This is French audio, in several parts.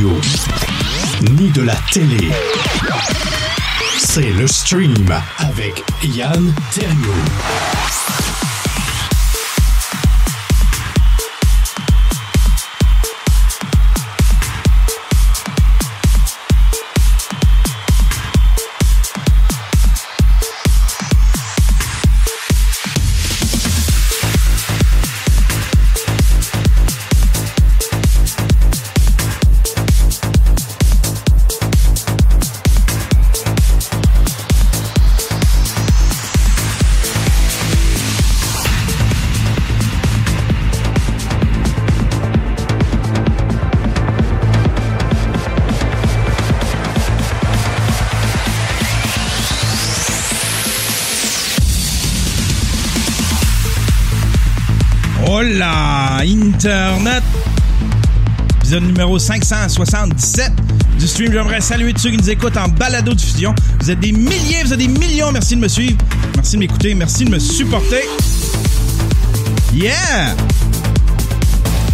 ni de la télé. C'est le stream avec Yann Terriot. 277 du stream. J'aimerais saluer tous ceux qui nous écoutent en balado diffusion. Vous êtes des milliers, vous êtes des millions. Merci de me suivre. Merci de m'écouter. Merci de me supporter. Yeah!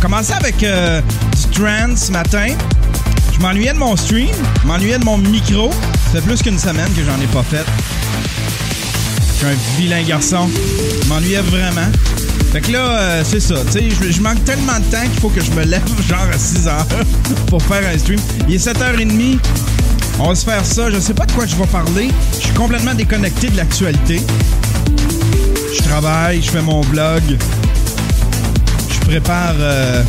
Commencez avec euh, du trend ce matin. Je m'ennuyais de mon stream, je m'ennuyais de mon micro. Ça fait plus qu'une semaine que j'en ai pas fait. Je suis un vilain garçon. Je m'ennuyais vraiment. Fait que là, euh, c'est ça. Tu sais, je, manque tellement de temps qu'il faut que je me lève genre à 6 heures pour faire un stream. Il est 7h30. On va se faire ça. Je sais pas de quoi je vais parler. Je suis complètement déconnecté de l'actualité. Je travaille, je fais mon vlog. Je prépare. euh,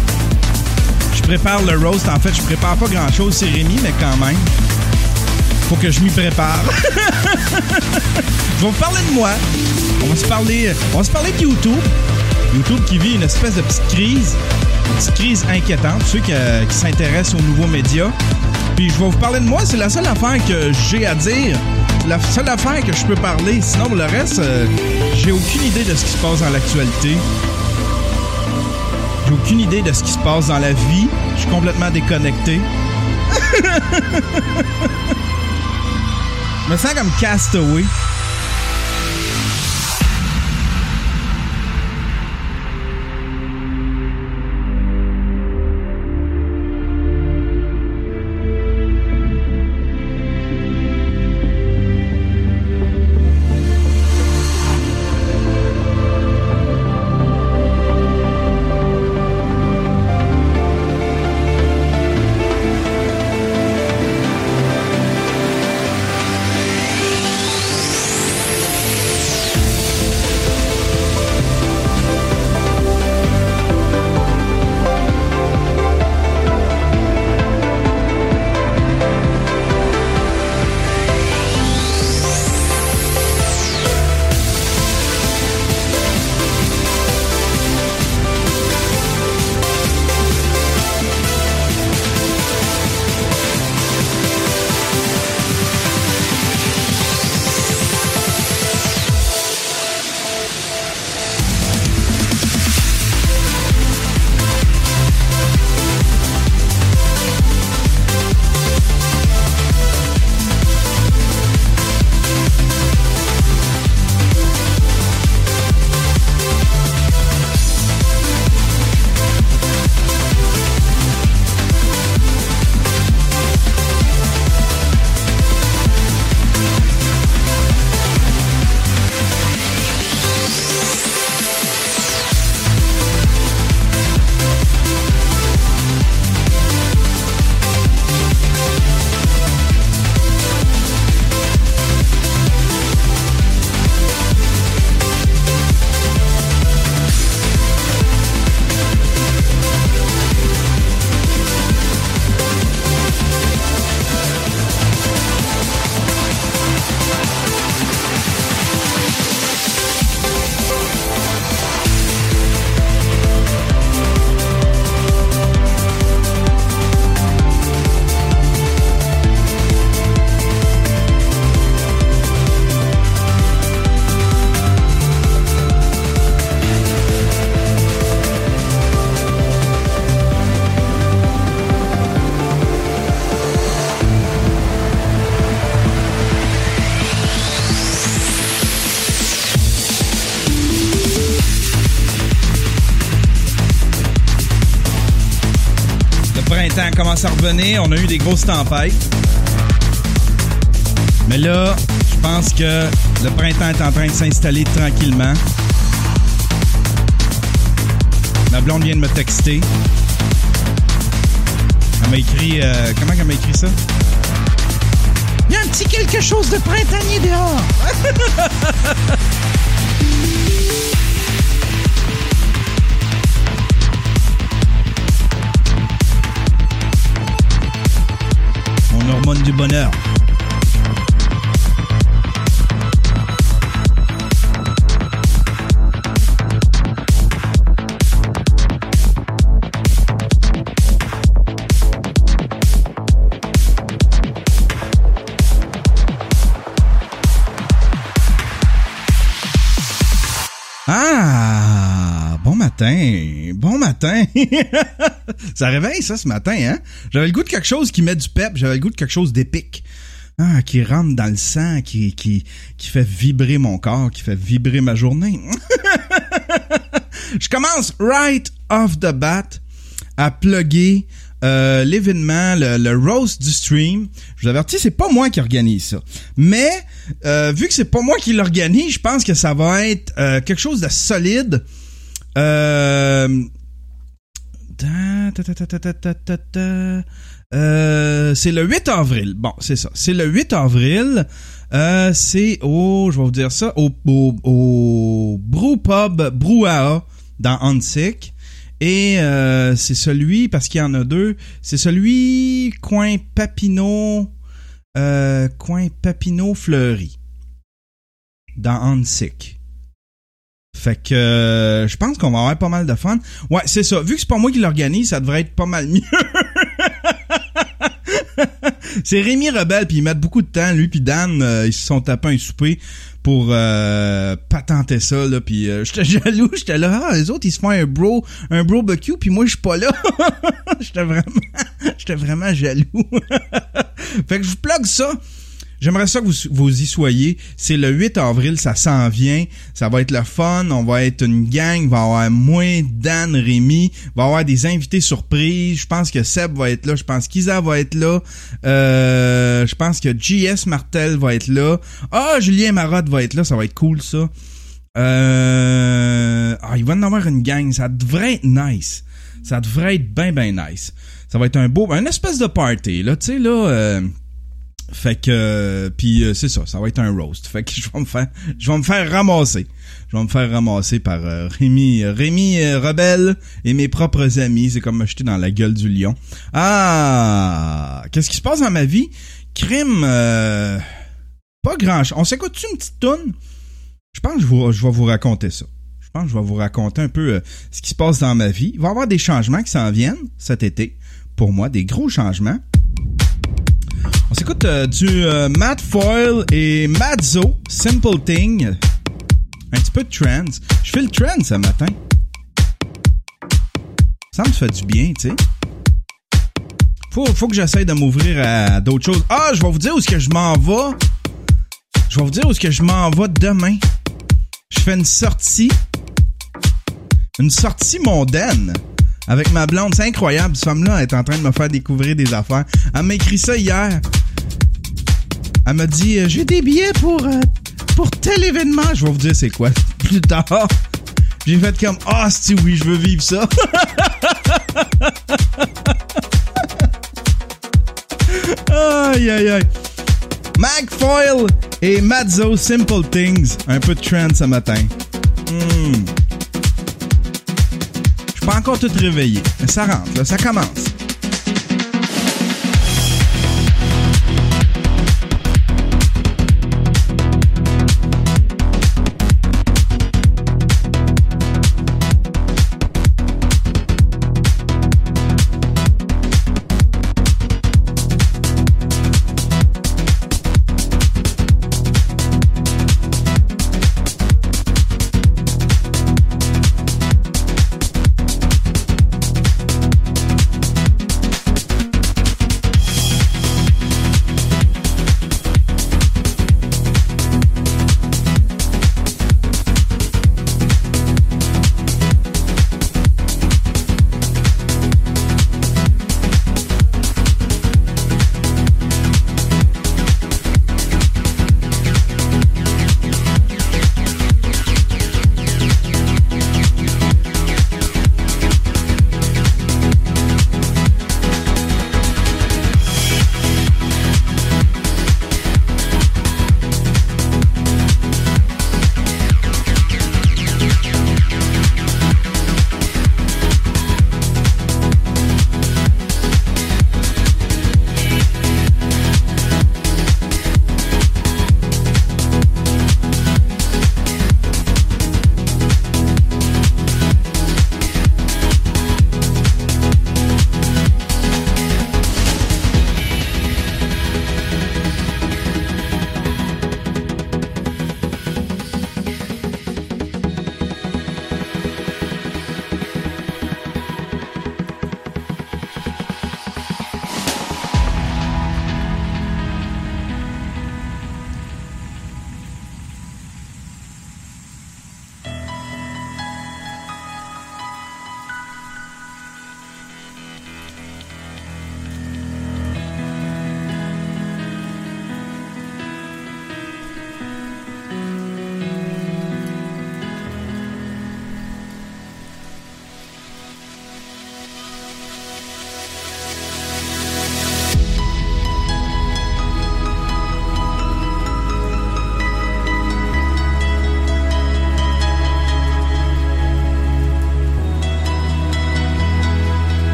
je prépare le roast. En fait, je prépare pas grand chose, c'est Rémi, mais quand même. Faut que je m'y prépare. je vais vous parler de moi. On va se parler, on va se parler de YouTube. YouTube qui vit une espèce de petite crise, une petite crise inquiétante, ceux qui, euh, qui s'intéressent aux nouveaux médias. Puis je vais vous parler de moi, c'est la seule affaire que j'ai à dire, la seule affaire que je peux parler. Sinon, le reste, euh, j'ai aucune idée de ce qui se passe dans l'actualité. J'ai aucune idée de ce qui se passe dans la vie. Je suis complètement déconnecté. Je me sens comme castaway. Printemps commence à revenir. On a eu des grosses tempêtes. Mais là, je pense que le printemps est en train de s'installer tranquillement. Ma blonde vient de me texter. Elle m'a écrit... euh, comment elle m'a écrit ça? Il y a un petit quelque chose de printanier dehors. hormone du bonheur. Ah, bon matin, bon matin. ça réveille ça ce matin, hein? J'avais le goût de quelque chose qui met du pep, j'avais le goût de quelque chose d'épique. Ah, qui rentre dans le sang, qui, qui, qui fait vibrer mon corps, qui fait vibrer ma journée. Je commence right off the bat à plugger euh, l'événement, le, roast du stream. Je vous avertis, c'est pas moi qui organise ça. Mais euh, vu que c'est pas moi qui l'organise, je pense que ça va être euh, quelque chose de solide. Euh, c'est le 8 avril. Bon, c'est ça. C'est le 8 avril. Euh, c'est au, je vais vous dire ça, au, au, au Brouhaha dans Antic. Et euh, c'est celui, parce qu'il y en a deux, c'est celui coin Papineau, coin Papineau Fleury dans Antic. Fait que euh, je pense qu'on va avoir pas mal de fun. Ouais, c'est ça. Vu que c'est pas moi qui l'organise, ça devrait être pas mal mieux. c'est Rémi Rebelle, puis ils mettent beaucoup de temps. Lui puis Dan, euh, ils se sont tapés un souper pour euh, patenter ça là puis euh, j'étais jaloux j'étais là ah les autres ils se font un bro un bro barbecue puis moi je suis pas là j'étais vraiment j'étais vraiment jaloux fait que je vous plug ça J'aimerais ça que vous, vous y soyez. C'est le 8 avril, ça s'en vient. Ça va être le fun. On va être une gang. Va y avoir moi, Dan, Rémi. Va avoir des invités surprises. Je pense que Seb va être là. Je pense qu'Isa va être là. Euh, je pense que JS Martel va être là. Ah, Julien Marotte va être là. Ça va être cool, ça. Euh, ah, il va en avoir une gang. Ça devrait être nice. Ça devrait être bien, bien nice. Ça va être un beau, un espèce de party, là. Tu sais, là... Euh, fait que euh, puis euh, c'est ça, ça va être un roast. Fait que je vais me faire je vais me faire ramasser. Je vais me faire ramasser par euh, Rémi Rémi euh, Rebelle et mes propres amis, c'est comme me jeter dans la gueule du lion. Ah, qu'est-ce qui se passe dans ma vie? Crime euh, pas grand chose. On s'écoute-tu une petite toune? Je pense que je, je vais vous raconter ça. Je pense que je vais vous raconter un peu euh, ce qui se passe dans ma vie. Il va y avoir des changements qui s'en viennent cet été. Pour moi, des gros changements. On s'écoute euh, du euh, Matt Foyle et Mazzo, Simple Thing. Un petit peu de trance. Je fais le trance ce matin. Ça me fait du bien, tu sais. Faut, faut que j'essaye de m'ouvrir à d'autres choses. Ah, je vais vous dire où est-ce que je m'en vais. Je vais vous dire où est-ce que je m'en vais demain. Je fais une sortie. Une sortie mondaine avec ma blonde. C'est incroyable. Cette femme-là est en train de me faire découvrir des affaires. Elle m'a écrit ça hier. Elle m'a dit euh, J'ai des billets pour, euh, pour tel événement. Je vais vous dire c'est quoi. Plus tard. J'ai fait comme Ah, si oui, je veux vivre ça. aïe, aïe, aïe. Mac Foyle et Mazzo Simple Things. Un peu de trend ce matin. Hmm. Pas encore tout réveillé, mais ça rentre, ça commence.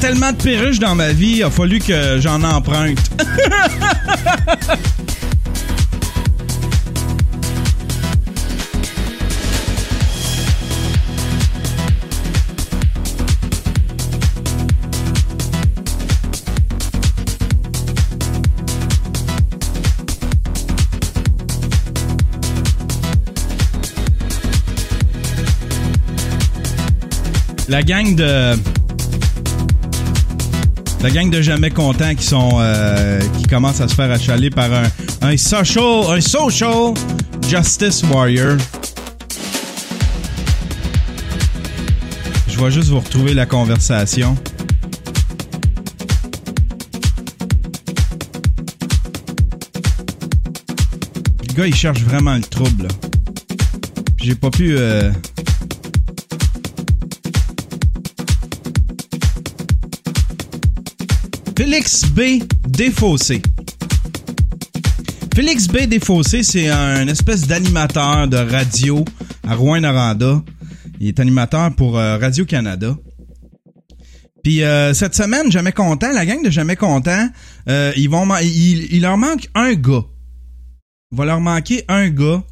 Tellement de perruches dans ma vie, il a fallu que j'en emprunte. La gang de. La gang de jamais contents qui sont. euh, qui commencent à se faire achaler par un, un social. Un social justice warrior. Je vais juste vous retrouver la conversation. Le gars, il cherche vraiment le trouble. J'ai pas pu. euh, Félix B. Défaussé. Félix B. Défaussé, c'est un espèce d'animateur de radio à Rouen-Noranda. Il est animateur pour euh, Radio-Canada. Puis euh, cette semaine, Jamais Content, la gang de Jamais Content, euh, ils vont, il, il leur manque un gars. Il va leur manquer un gars.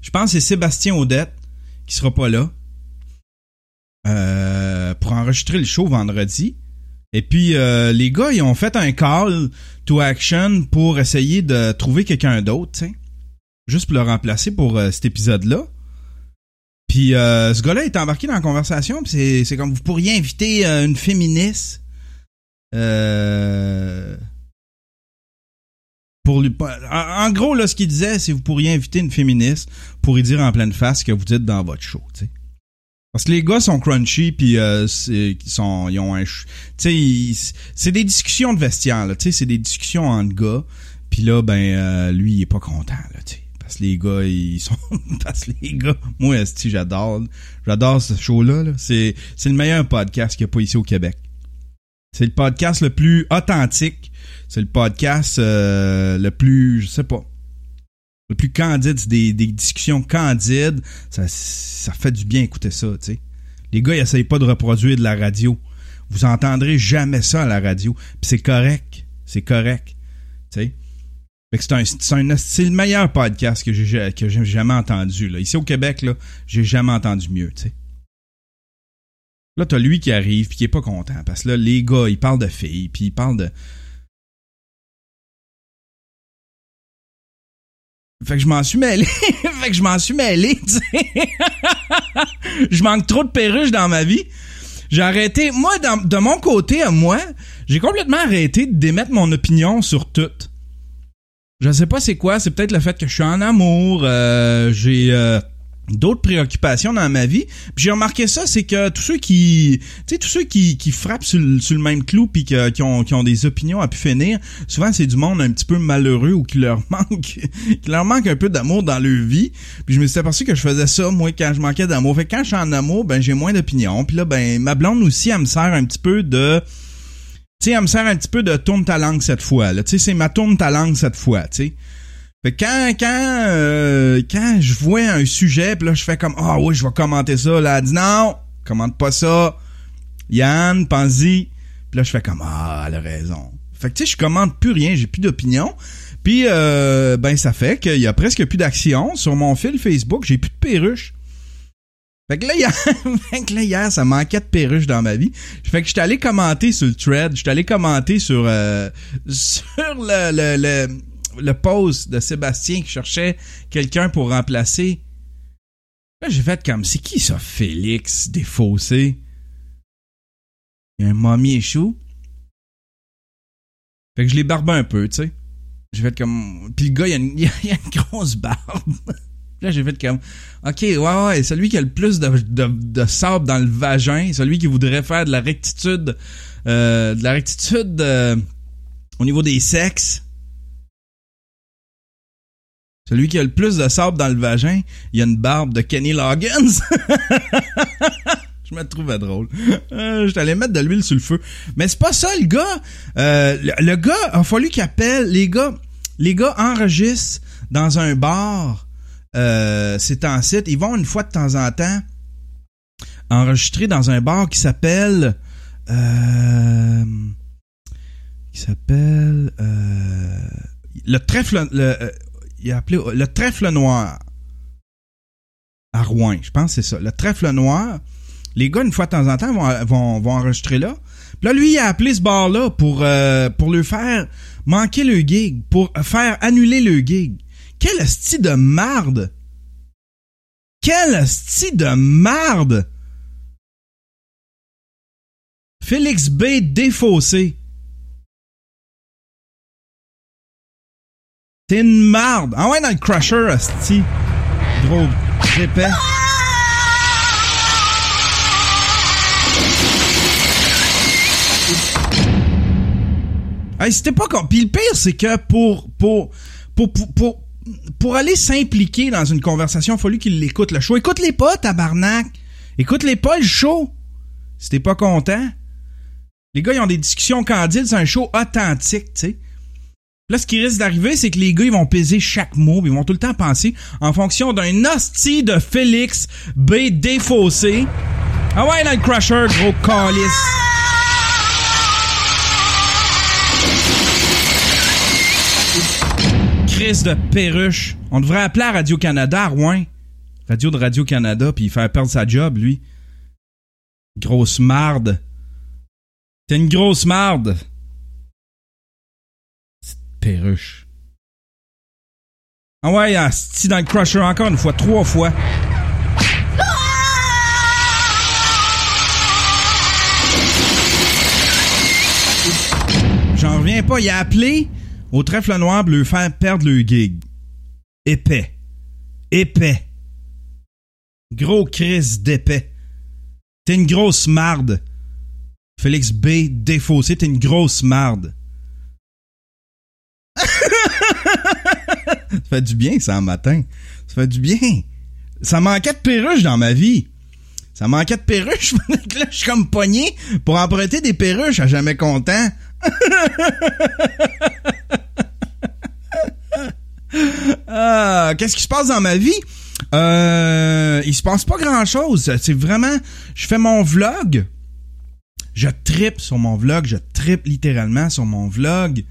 Je pense que c'est Sébastien Audette qui sera pas là euh, pour enregistrer le show vendredi. Et puis euh, les gars, ils ont fait un call to action pour essayer de trouver quelqu'un d'autre, tu sais. Juste pour le remplacer pour euh, cet épisode-là. Puis euh, ce gars-là est embarqué dans la conversation, puis c'est, comme vous pourriez inviter euh, une féministe euh, pour lui en, gros là ce qu'il disait c'est vous pourriez inviter une féministe pour lui dire en pleine face ce que vous dites dans votre show, tu sais. Parce que les gars sont crunchy puis euh, c'est- ils sont ils ont un tu sais c'est des discussions de vestiaire là, tu sais c'est des discussions entre gars. Puis là ben euh, lui il est pas content là, tu sais. Parce que les gars ils sont parce que les gars moi j'adore j'adore ce show là, là. c'est c'est le meilleur podcast qu'il y a pas ici au Québec. C'est le podcast le plus authentique, c'est le podcast euh, le plus je sais pas le plus candide, des, discussions candides. Ça, fait du bien écouter ça, tu sais. Les gars, ils essayent pas de reproduire de la radio. Vous entendrez jamais ça à la radio. C'est correct. C'est correct. Tu sais. C'est un, c'est un- le meilleur podcast que j'ai, jamais entendu. Ici au Québec, là, j'ai jamais entendu mieux, tu sais. Là, t'as lui qui arrive puis qui est pas content. Parce que là, les gars, ils parlent de filles, puis ils parlent de, Fait que je m'en suis mêlé. fait que je m'en suis mêlé, je manque trop de perruches dans ma vie. J'ai arrêté. Moi, de mon côté, à moi, j'ai complètement arrêté démettre mon opinion sur tout. Je sais pas c'est quoi. C'est peut-être le fait que je suis en amour. euh, j'ai euh, d'autres préoccupations dans ma vie. Puis j'ai remarqué ça, c'est que tous ceux qui, tu sais, tous ceux qui, qui frappent sur, le- même clou puis qui ont, qui ont des opinions à pu finir, souvent c'est du monde un petit peu malheureux ou qui leur manque, qui leur manque un peu d'amour dans leur vie. Puis je me suis aperçu que je faisais ça moi quand je manquais d'amour. Fait que quand je suis en amour, ben j'ai moins d'opinions. Puis là, ben ma blonde aussi, elle me sert un petit peu de tu sais, elle me sert un petit peu de tourne ta langue cette fois. Tu sais, c'est ma tourne ta langue cette fois, tu sais. Fait que quand quand euh, quand je vois un sujet, puis là je fais comme ah oui, je vais commenter ça. Là, elle dit non, commente pas ça. Yann, pense-y. Puis là je fais comme ah, elle a raison. Fait que tu sais, je commente plus rien, j'ai plus d'opinion. Puis euh, ben ça fait qu'il y a presque plus d'action sur mon fil Facebook, j'ai plus de perruches. Fait que là, hier, fait que là, hier, ça manquait de perruches dans ma vie. Fait que j'étais allé commenter sur le thread, j'étais allé commenter sur euh, sur le, le, le, le post de Sébastien qui cherchait quelqu'un pour remplacer. Là, j'ai fait comme, c'est qui ça, Félix défaussé? Il y a un mommy chou. Fait que je l'ai barbé un peu, tu sais. J'ai fait comme... Puis le gars, il y a une, il a une grosse barbe. Là, j'ai fait comme, OK, ouais, ouais, celui qui a le plus de, de, de sable dans le vagin, celui qui voudrait faire de la rectitude, euh, de la rectitude euh, au niveau des sexes, celui qui a le plus de sable dans le vagin, il y a une barbe de Kenny Loggins. Je me trouvais drôle. Euh, je t'allais mettre de l'huile sur le feu. Mais c'est pas ça, le gars. Euh, le, gars, il a fallu qu'il appelle. Les gars, les gars enregistrent dans un bar. C'est en site. Ils vont une fois de temps en temps enregistrer dans un bar qui s'appelle Euh, qui s'appelle euh, le trèfle. Le, il a appelé le trèfle noir à Rouen. Je pense que c'est ça. Le trèfle noir. Les gars, une fois de temps en temps, vont, vont, vont enregistrer là. Puis là, lui, il a appelé ce bar-là pour, euh, pour lui faire manquer le gig, pour faire annuler le gig. Quel style de marde! Quel style de marde! Félix B. défaussé. T'es une marde. Ah ouais, dans le crusher, asti. Gros épais. Hey, c'était pas comme. Puis le pire, c'est que pour, pour, pour, pour, pour, pour aller s'impliquer dans une conversation, il a fallu qu'il l'écoute le show. Écoute-les pas, tabarnak. Écoute-les pas le show. Si t'es pas content. Les gars, ils ont des discussions candides, c'est un show authentique, tu sais. Là, ce qui risque d'arriver, c'est que les gars, ils vont peser chaque mot, ils vont tout le temps penser en fonction d'un hostie de Félix B. défaussé. Ah ouais, le crusher, gros calice. Chris de perruche. On devrait appeler à Radio-Canada Rouen. Radio de Radio-Canada, puis faire perdre sa job, lui. Grosse marde. T'es une grosse marde. Perruche. Ah ouais, asti dans le crusher encore une fois, trois fois. J'en reviens pas, il a appelé au trèfle noir pour lui faire perdre le gig. Épais. Épais. Gros crise d'épais. T'es une grosse marde. Félix B. défaussé, t'es une grosse marde. Ça fait du bien, ça, en matin. Ça fait du bien. Ça manquait de perruches dans ma vie. Ça manquait de perruches. là, je suis comme pogné pour emprunter des perruches à jamais content. Ah, Qu'est-ce qui se passe dans ma vie? Euh, il se passe pas grand chose. C'est vraiment, je fais mon vlog. Je tripe sur mon vlog. Je tripe littéralement sur mon vlog.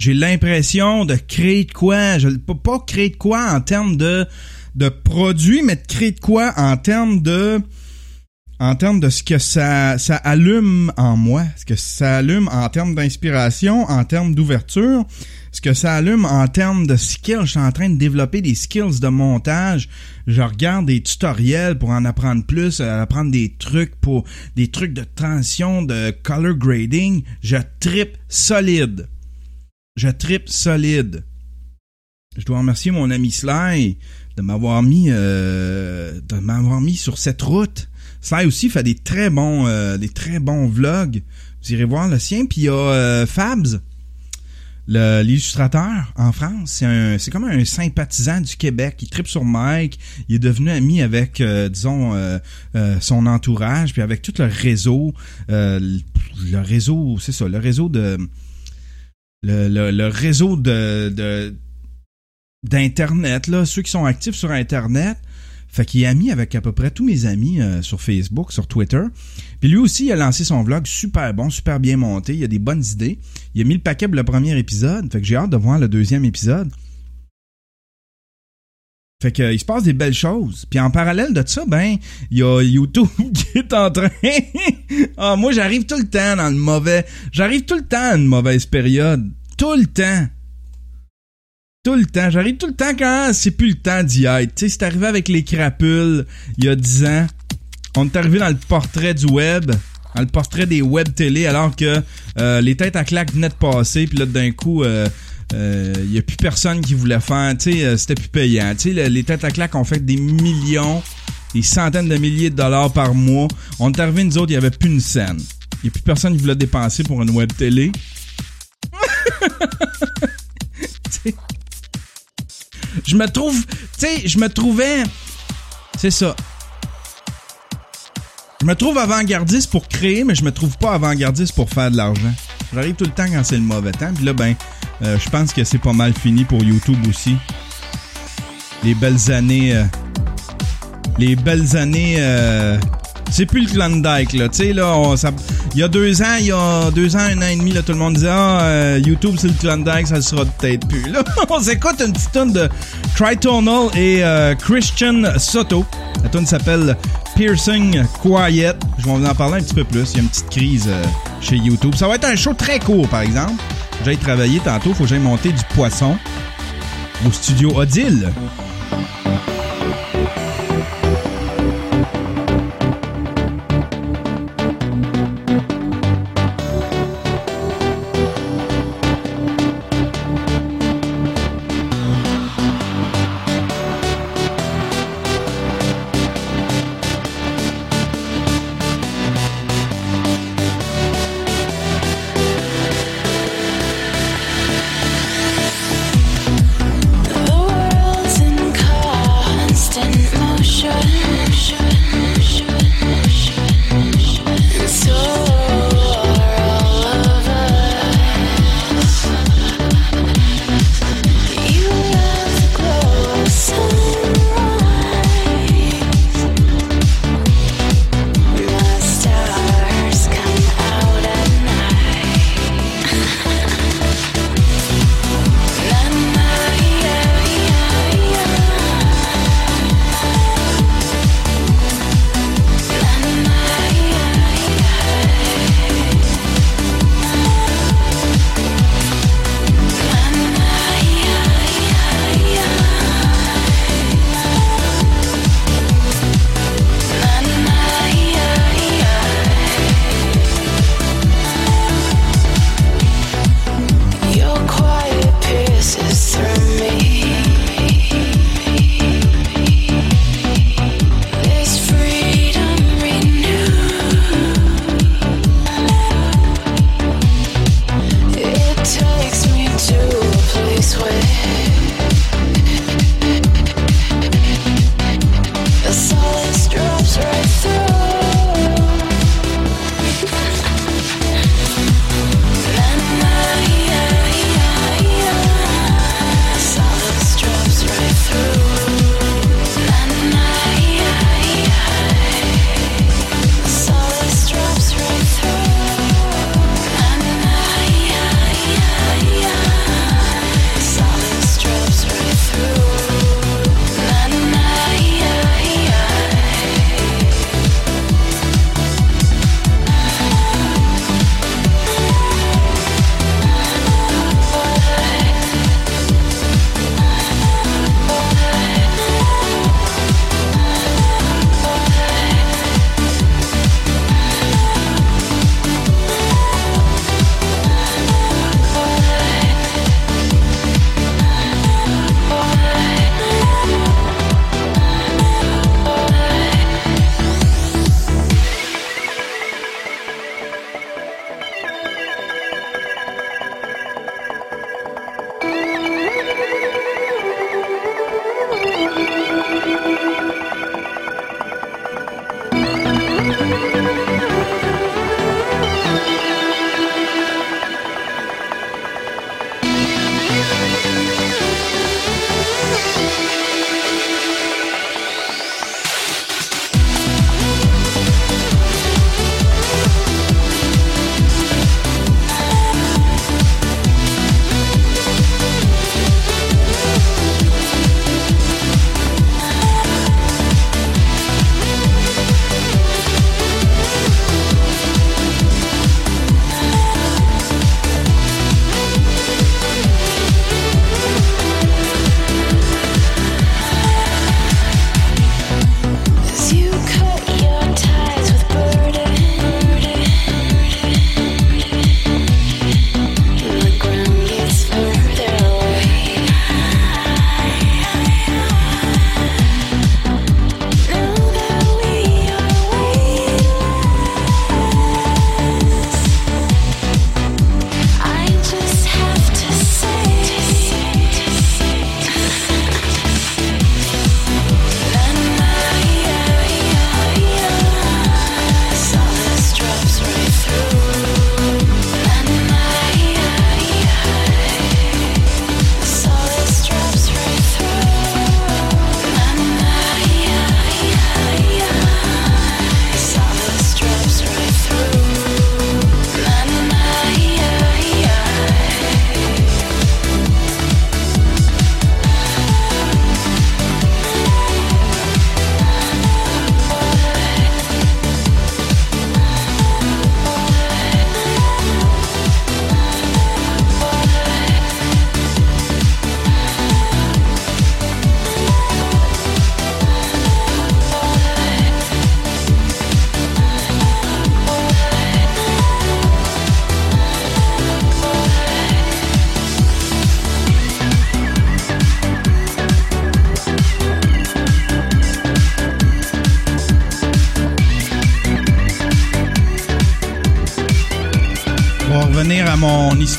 J'ai l'impression de créer de quoi. Je pas créer de quoi en termes de, de produits, mais de créer de quoi en termes de, en termes de ce que ça, ça allume en moi, ce que ça allume en termes d'inspiration, en termes d'ouverture, ce que ça allume en termes de skills. Je suis en train de développer des skills de montage. Je regarde des tutoriels pour en apprendre plus, euh, apprendre des trucs pour des trucs de transition, de color grading. Je tripe solide. Je tripe solide. Je dois remercier mon ami Sly de m'avoir mis euh, sur cette route. Sly aussi fait des très bons euh, des très bons vlogs. Vous irez voir le sien. Puis il y a euh, Fabs, l'illustrateur en France. C'est c'est comme un sympathisant du Québec. Il tripe sur Mike. Il est devenu ami avec disons son entourage puis avec tout le réseau le réseau c'est ça le réseau de le, le, réseau de, de d'internet là ceux qui sont actifs sur internet fait qu'il est ami avec à peu près tous mes amis euh, sur Facebook, sur Twitter. Puis lui aussi, il a lancé son vlog super bon, super bien monté. Il a des bonnes idées. Il a mis le paquet pour le premier épisode. Fait que j'ai hâte de voir le deuxième épisode. Fait que, euh, il se passe des belles choses. Puis en parallèle de ça, ben, il y a YouTube qui est en train. ah, moi, j'arrive tout le temps dans le mauvais. J'arrive tout le temps à une mauvaise période. Tout le temps. Tout le temps. J'arrive tout le temps quand c'est plus le temps d'y être. Tu sais, c'est arrivé avec les crapules il y a 10 ans. On est arrivé dans le portrait du web. Dans le portrait des web télé alors que euh, les têtes à claques venaient de passer. Puis là, d'un coup, euh, euh, il y a plus personne qui voulait faire. Tu sais, euh, c'était plus payant. Tu sais, le- les têtes à claques ont fait des millions, des centaines de milliers de dollars par mois. On est arrivé, nous autres, il y avait plus une scène. Il y a plus personne qui voulait dépenser pour une web télé. Je me trouve, tu sais, je me trouvais, c'est ça. Je me trouve avant-gardiste pour créer, mais je me trouve pas avant-gardiste pour faire de l'argent. J'arrive tout le temps quand c'est le mauvais temps. Puis là, ben, euh, je pense que c'est pas mal fini pour YouTube aussi. Les belles années, euh, les belles années euh, C'est plus le Klondike, là. Tu sais, là, il y a deux ans, il y a deux ans, un an et demi, là, tout le monde disait, ah, euh, YouTube, c'est le Klondike, ça le sera peut-être plus. Là, on s'écoute une petite tune de Tritonal et euh, Christian Soto. La tune s'appelle Piercing Quiet. Je vais vous en parler un petit peu plus. Il y a une petite crise euh, chez YouTube. Ça va être un show très court, par exemple. J'ai travaillé tantôt, faut que j'aille monter du poisson au studio Odile.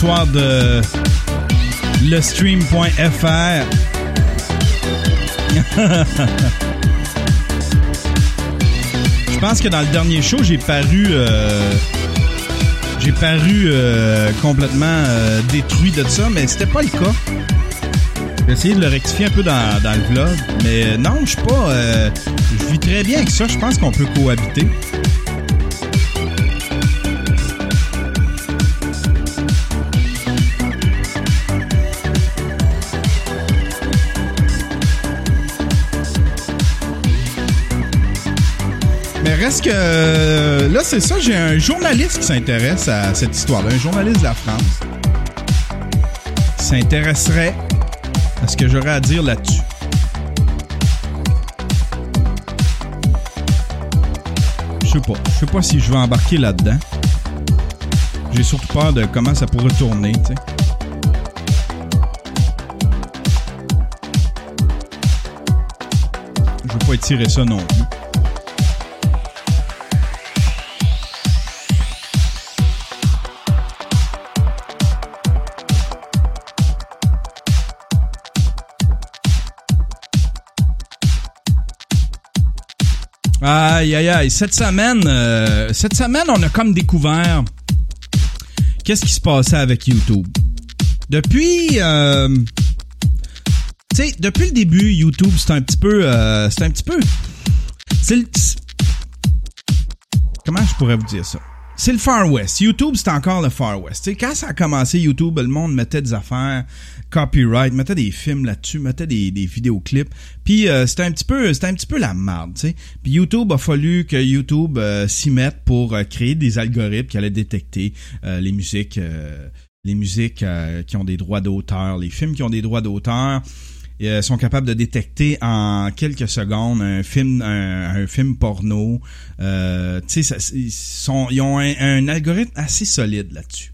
De lestream.fr. Je pense que dans le dernier show, j'ai paru euh, j'ai paru euh, complètement euh, détruit de ça, mais c'était pas le cas. J'ai essayé de le rectifier un peu dans, dans le vlog, mais non, je suis pas. je vis très bien avec ça. Je pense qu'on peut cohabiter. Reste que euh, là, c'est ça, j'ai un journaliste qui s'intéresse à cette histoire-là, un journaliste de la France. s'intéresserait à ce que j'aurais à dire là-dessus. Je sais pas. Je sais pas si je vais embarquer là-dedans. J'ai surtout peur de comment ça pourrait tourner, tu sais. Je veux pas étirer ça non plus. Aïe, aïe, aïe. Cette semaine, euh, cette semaine, on a comme découvert qu'est-ce qui se passait avec YouTube. Depuis, euh, tu sais, depuis le début, YouTube, c'est un petit peu, euh, c'est un petit peu, comment je pourrais vous dire ça? C'est le Far West. YouTube, c'est encore le Far West. Tu sais, quand ça a commencé, YouTube, le monde mettait des affaires, copyright, mettait des films là-dessus, mettait des, des vidéoclips. Puis euh, c'était un petit peu, c'était un petit peu la merde, tu sais. Puis YouTube a fallu que YouTube euh, s'y mette pour euh, créer des algorithmes qui allaient détecter euh, les musiques, les musiques qui ont des droits d'auteur, les films qui ont des droits d'auteur. sont capables de détecter en quelques secondes un film un, un film porno euh, ça- ils sont ils ont un, un algorithme assez solide là-dessus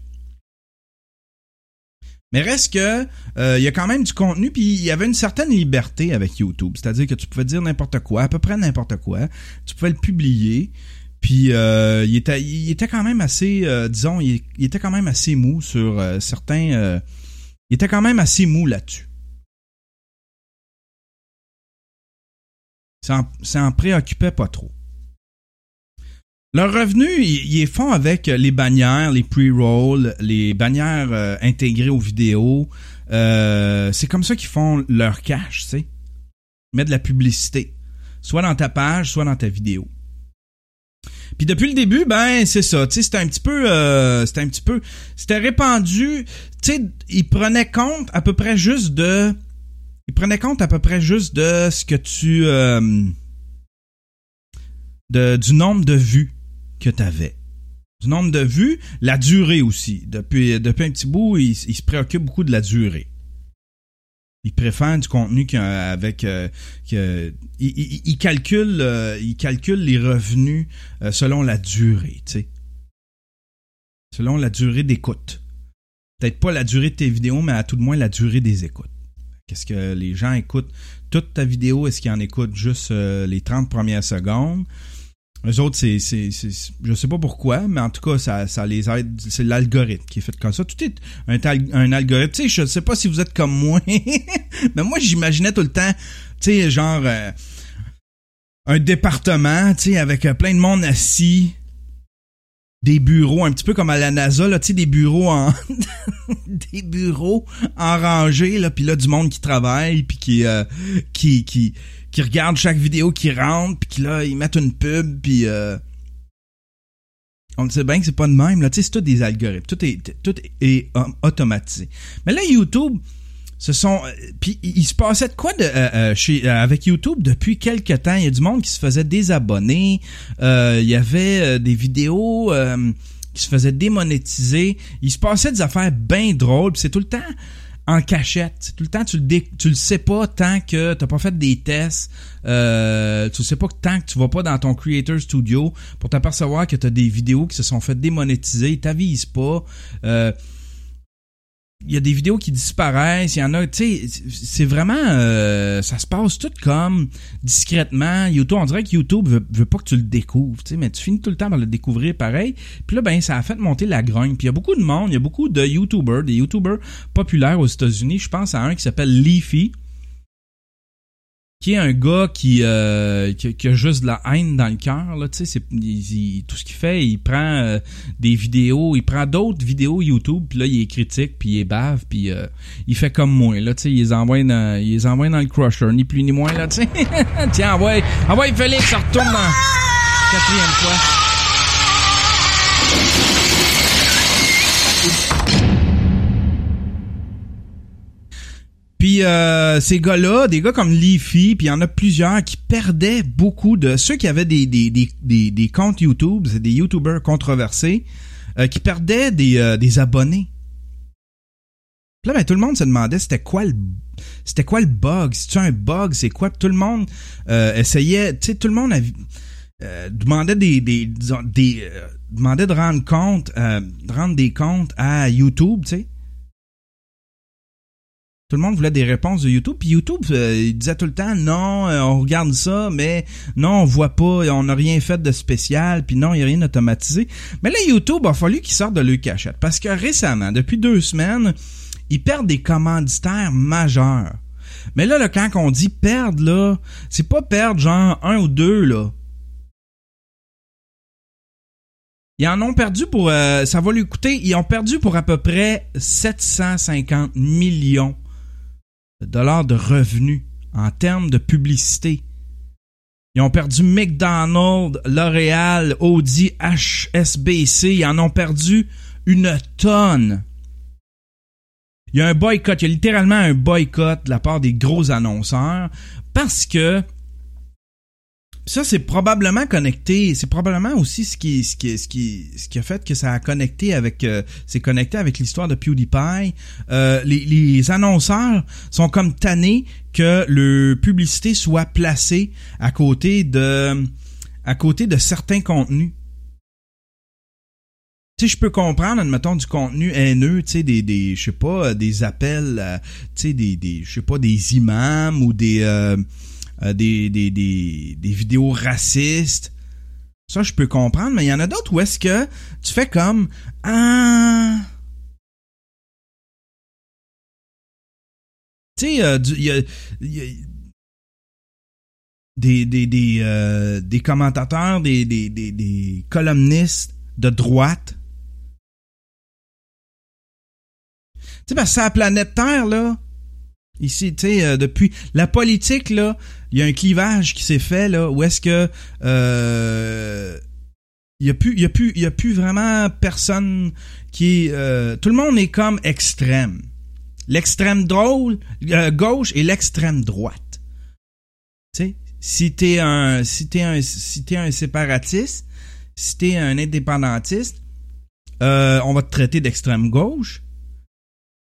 mais reste que euh, il y a quand même du contenu puis il y avait une certaine liberté avec YouTube, c'est-à-dire que tu pouvais dire n'importe quoi, à peu près n'importe quoi, tu pouvais le publier. Puis euh, il était était quand même assez euh, disons il, il était quand même assez mou sur euh, certains euh, il était quand même assez mou là-dessus. Ça en, ça en préoccupait pas trop. Leur revenu, ils font avec les bannières, les pre-rolls, les bannières euh, intégrées aux vidéos. Euh, c'est comme ça qu'ils font leur cash, tu sais. Ils mettent de la publicité. Soit dans ta page, soit dans ta vidéo. Puis depuis le début, ben c'est ça, tu sais, c'était un petit peu, euh, c'était un petit peu, c'était répandu, tu sais, ils prenaient compte à peu près juste de, ils prenaient compte à peu près juste de ce que tu, euh, de, du nombre de vues que tu avais. Du nombre de vues, la durée aussi. Depuis, depuis un petit bout, ils, ils se préoccupent beaucoup de la durée. Ils préfèrent du contenu qu'avec euh, que calculent euh, ils calculent les revenus euh, selon la durée, tu sais. Selon la durée d'écoute. Peut-être pas la durée de tes vidéos, mais à tout le moins la durée des écoutes. Qu'est-ce que les gens écoutent? Toute ta vidéo, est-ce qu'ils en écoutent juste euh, les 30 premières secondes? Eux autres, c'est, c'est, je sais pas pourquoi, mais en tout cas, ça, ça les aide. C'est l'algorithme qui est fait comme ça. Tout est un, un algorithme. Tu sais, je sais pas si vous êtes comme moi, mais moi, j'imaginais tout le temps, tu sais, genre euh, un département, tu sais, avec euh, plein de monde assis, des bureaux, un petit peu comme à la NASA, là, tu sais, des bureaux en, des bureaux en rangée, là, puis là, du monde qui travaille, puis qui, euh, qui, qui, qui regardent chaque vidéo qui rentre, puis qui là, ils mettent une pub, puis euh, on sait bien que c'est pas de même. Là, tu sais, c'est tout des algorithmes, tout est tout est euh, automatisé. Mais là, YouTube, ce sont, euh, puis il se passait de quoi de, euh, euh, chez euh, avec YouTube depuis quelques temps? Il y a du monde qui se faisait désabonner. Euh, il y avait euh, des vidéos. qui se faisaient démonétiser. Il se passait des affaires bien drôles. C'est tout le temps en cachette. Tout le temps, tu le, tu le sais pas tant que t'as pas fait des tests. Euh, tu le sais pas tant que tu vas pas dans ton Creator Studio pour t'apercevoir que t'as des vidéos qui se sont fait démonétiser. Ils t'avisent pas. Euh, il y a des vidéos qui disparaissent, il y en a, tu sais, c'est vraiment, euh, ça se passe tout comme discrètement. YouTube, on dirait que YouTube veut, veut pas que tu le découvres, tu sais, mais tu finis tout le temps par le découvrir pareil. Puis là, ben, ça a fait monter la grogne. Puis il y a beaucoup de monde, il y a beaucoup de YouTubers, des YouTubers populaires aux États-Unis. Je pense à un qui s'appelle Leafy qui est un gars qui, euh, qui, qui a juste de la haine dans le cœur là tu sais tout ce qu'il fait il prend euh, des vidéos il prend d'autres vidéos YouTube puis là il est critique puis il est bave puis euh, il fait comme moi là tu sais il les envoie dans il les envoie dans le crusher ni plus ni moins là tu sais. Tiens envoie envoie Félix ça retourne dans quatrième fois Puis euh, ces gars-là, des gars comme Leafy, puis il y en a plusieurs qui perdaient beaucoup de ceux qui avaient des des des des, des comptes YouTube, c'est des YouTubers controversés, euh, qui perdaient des euh, des abonnés. Là, ben, tout le monde se demandait c'était quoi le c'était quoi le bug, c'est un bug, c'est quoi? Tout le monde euh, essayait, tu sais, tout le monde avait, euh, demandait des des des euh, demandait de rendre compte, de rendre des comptes à YouTube, tu sais. Tout le monde voulait des réponses de YouTube. Puis YouTube, euh, il disait tout le temps, non, euh, on regarde ça, mais non, on voit pas, on n'a rien fait de spécial, puis non, il n'y a rien automatisé. Mais là, YouTube a fallu qu'il sorte de leur cachette. Parce que récemment, depuis deux semaines, ils perdent des commanditaires majeurs. Mais là, là, quand on dit perdre, là, c'est pas perdre genre un ou deux, là. Ils en ont perdu pour, euh, ça va lui coûter, ils ont perdu pour à peu près 750 millions dollars de revenus en termes de publicité. Ils ont perdu McDonald's, L'Oréal, Audi, HSBC. Ils en ont perdu une tonne. Il y a un boycott. Il y a littéralement un boycott de la part des gros annonceurs parce que ça, c'est probablement connecté. C'est probablement aussi ce qui, ce qui, ce qui, ce qui a fait que ça a connecté avec, euh, c'est connecté avec l'histoire de PewDiePie. Euh, les, les annonceurs sont comme tannés que le publicité soit placée à côté de, à côté de certains contenus. Tu sais, je peux comprendre, admettons, du contenu haineux, tu sais, des, des, je sais pas, des appels, à, tu sais, des, des, je sais pas, des imams ou des, euh, euh, des, des, des, des vidéos racistes. Ça, je peux comprendre, mais il y en a d'autres où est-ce que tu fais comme Ah. Tu sais, euh, il y a, des, des, des, euh, des commentateurs, des, des, des, des columnistes de droite. Tu sais, parce que la planète Terre, là. Ici, tu sais, euh, depuis la politique, là, il y a un clivage qui s'est fait, là, où est-ce que euh, il y a plus, il y a plus, il y a plus vraiment personne qui est, euh, tout le monde est comme extrême. L'extrême drôle, euh, gauche et l'extrême droite. Tu sais, si t'es un, si t'es un, si t'es un séparatiste, si t'es un indépendantiste, euh, on va te traiter d'extrême gauche.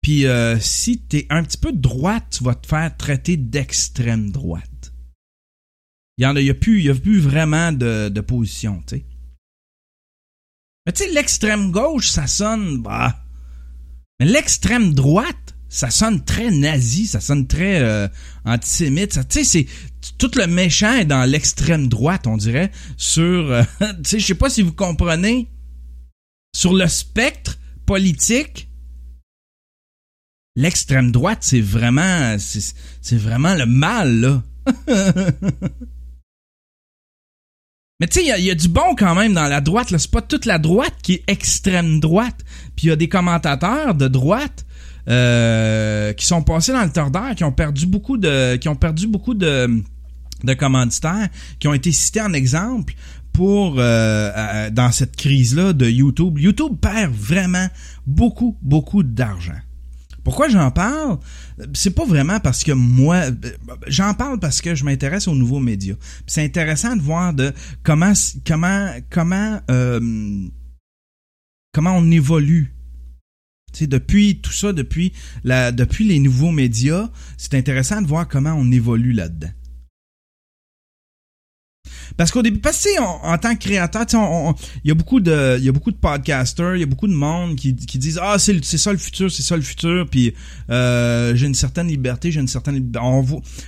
Puis euh, si t'es un petit peu droite, tu vas te faire traiter d'extrême droite. Il y en a, y a plus, y a plus vraiment de, de position, tu sais. Mais tu sais, l'extrême gauche, ça sonne, bah. Mais l'extrême droite, ça sonne très nazi, ça sonne très euh, antisémite. Tu sais, c'est tout le méchant est dans l'extrême droite, on dirait, sur, euh, tu sais, je sais pas si vous comprenez, sur le spectre politique. L'extrême droite, c'est vraiment, c'est vraiment le mal là. Mais tu sais, il y a- du bon quand même dans la droite. là. C'est pas toute la droite qui est extrême droite. Puis il y a des commentateurs de droite euh, qui sont passés dans le tordeur, qui ont perdu beaucoup de, qui ont perdu beaucoup de, commanditaires, qui ont été cités en exemple pour euh, dans cette crise-là de YouTube. YouTube perd vraiment beaucoup, beaucoup d'argent. Pourquoi j'en parle? C'est pas vraiment parce que moi, j'en parle parce que je m'intéresse aux nouveaux médias. C'est intéressant de voir de comment comment comment euh, comment on évolue. Tu sais, depuis tout ça, depuis la depuis les nouveaux médias, c'est intéressant de voir comment on évolue là-dedans. Parce qu'au début, parce que on- en tant que créateur, il y a beaucoup de, il y a beaucoup de podcasters, il y a beaucoup de monde qui, qui disent ah c'est ça le futur, c'est ça le futur, puis euh, j'ai une certaine liberté, j'ai une certaine, on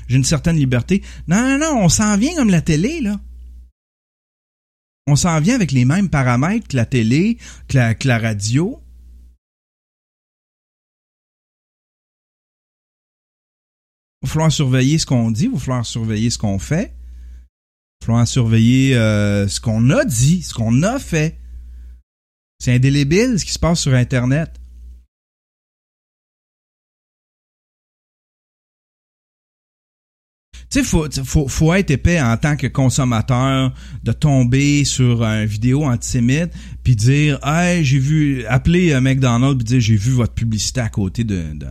j'ai une certaine liberté. Non non non, on s'en vient comme la télé là. On s'en vient avec les mêmes paramètres que la télé, que la, que la radio. Il va falloir surveiller ce qu'on dit, il va falloir surveiller ce qu'on fait. Falloir surveiller euh, ce qu'on a dit, ce qu'on a fait. C'est indélébile ce qui se passe sur Internet. Tu sais, faut, faut, être épais en tant que consommateur de tomber sur une vidéo antisémite puis dire Hey, j'ai vu appeler euh, McDonald's puis dire j'ai vu votre publicité à côté de- de-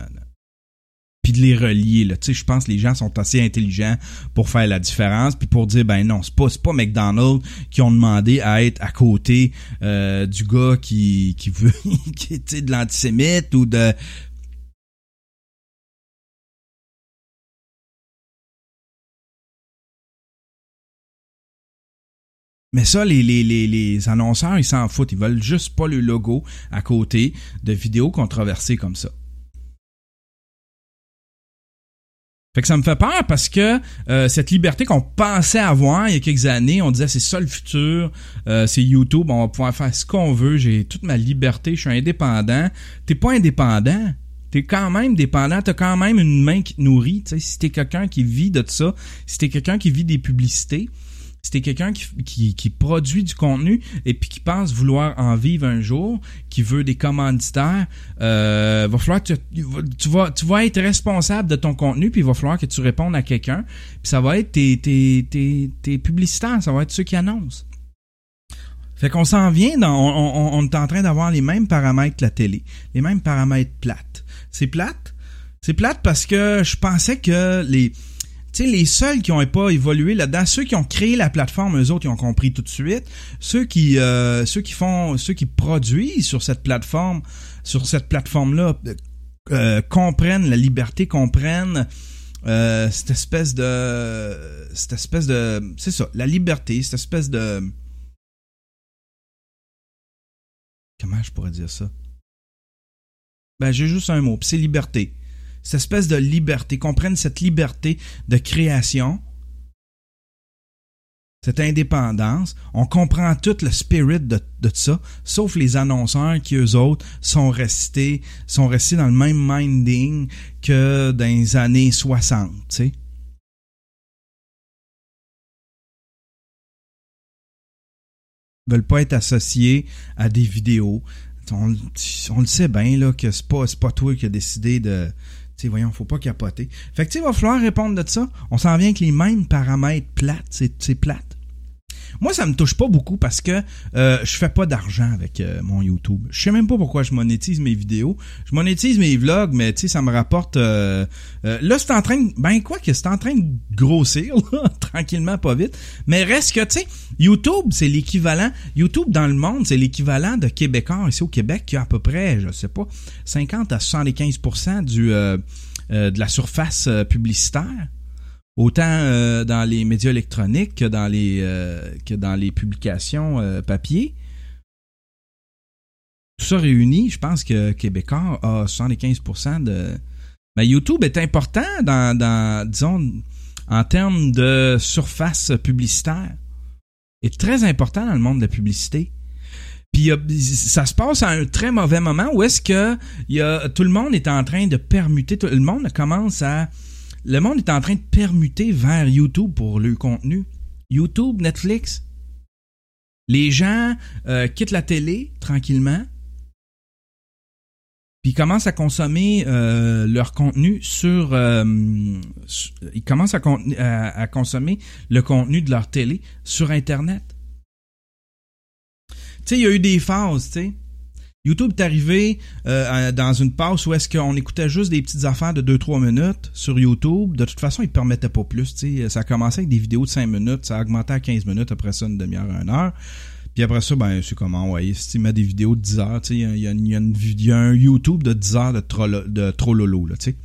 puis de les relier là. Je pense que les gens sont assez intelligents pour faire la différence puis pour dire ben non, c'est pas pas McDonald's qui ont demandé à être à côté euh, du gars qui qui veut qui est de l'antisémite ou de Mais ça, les, les, les, les annonceurs, ils s'en foutent. Ils veulent juste pas le logo à côté de vidéos controversées comme ça. Fait que ça me fait peur parce que euh, cette liberté qu'on pensait avoir il y a quelques années, on disait c'est ça le futur, euh, c'est YouTube, on va pouvoir faire ce qu'on veut, j'ai toute ma liberté, je suis indépendant. T'es pas indépendant. T'es quand même dépendant, t'as quand même une main qui te nourrit. Tu sais, si t'es quelqu'un qui vit de ça, si t'es quelqu'un qui vit des publicités, si t'es quelqu'un qui, qui, produit du contenu et puis qui pense vouloir en vivre un jour, qui veut des commanditaires, euh, va falloir que tu, vas tu vas être responsable de ton contenu puis il va falloir que tu répondes à quelqu'un puis ça va être tes, tes, tes, publicitaires, ça va être ceux qui annoncent. Fait qu'on s'en vient dans, on est en train d'avoir les mêmes paramètres que la télé, les mêmes paramètres plates. C'est plate, c'est plate parce que je pensais que les tu sais, les seuls qui ont pas évolué là-dedans, ceux qui ont créé la plateforme, eux autres, ils ont compris tout de suite. Ceux qui, euh, ceux qui font, ceux qui produisent sur cette plateforme, sur cette plateforme-là, euh, comprennent la liberté, comprennent euh, cette espèce de, cette espèce de, c'est ça, la liberté, cette espèce de, comment je pourrais dire ça? Ben, j'ai juste un mot, c'est liberté cette espèce de liberté, comprennent cette liberté de création, cette indépendance. On comprend tout le spirit de, ça, sauf les annonceurs qui, eux autres, sont restés, sont restés dans le même minding que dans les années 60, tu sais. veulent pas être associés à des vidéos. On, le sait bien là que c'est pas pas toi qui a décidé de sais, voyons, faut pas capoter. Fait que, tu sais, il va falloir répondre de ça. On s'en vient avec les mêmes paramètres plates. C'est, plate. Moi, ça me touche pas beaucoup parce que euh, je fais pas d'argent avec euh, mon YouTube. Je sais même pas pourquoi je monétise mes vidéos. Je monétise mes vlogs, mais tu sais, ça me rapporte. Euh, euh, là, c'est en train, de, ben quoi que c'est en train de grossir, là, tranquillement, pas vite. Mais reste que tu sais, YouTube, c'est l'équivalent. YouTube dans le monde, c'est l'équivalent de Québécois ici au Québec qui a à peu près, je sais pas, 50 à 75% du euh, euh, de la surface publicitaire autant euh, dans les médias électroniques que dans les euh, que dans les publications euh, papier. Tout ça réuni, je pense que Québécois a 75% de. Mais YouTube est important dans, dans disons en termes de surface publicitaire. Est très important dans le monde de la publicité. Puis ça se passe à un très mauvais moment où est-ce que y a, tout le monde est en train de permuter, tout, le monde commence à le monde est en train de permuter vers YouTube pour le contenu. YouTube, Netflix. Les gens euh, quittent la télé tranquillement, puis ils commencent à consommer euh, leur contenu sur. Euh, ils commencent à, consommer le contenu de leur télé sur Internet. Tu sais, il y a eu des phases, tu sais. YouTube est arrivé euh, dans une passe où est-ce qu'on écoutait juste des petites affaires de 2-3 minutes sur YouTube. De toute façon, il ne permettait pas plus. T'sais. Ça a commencé avec des vidéos de 5 minutes, ça a augmenté à 15 minutes, après ça, une demi-heure, une heure. Puis après ça, ben, c'est comment, ouais, si tu mets des vidéos de 10 heures, il y a, y, y, a un YouTube de 10 heures de, trollo, de trollolo, là, tu sais.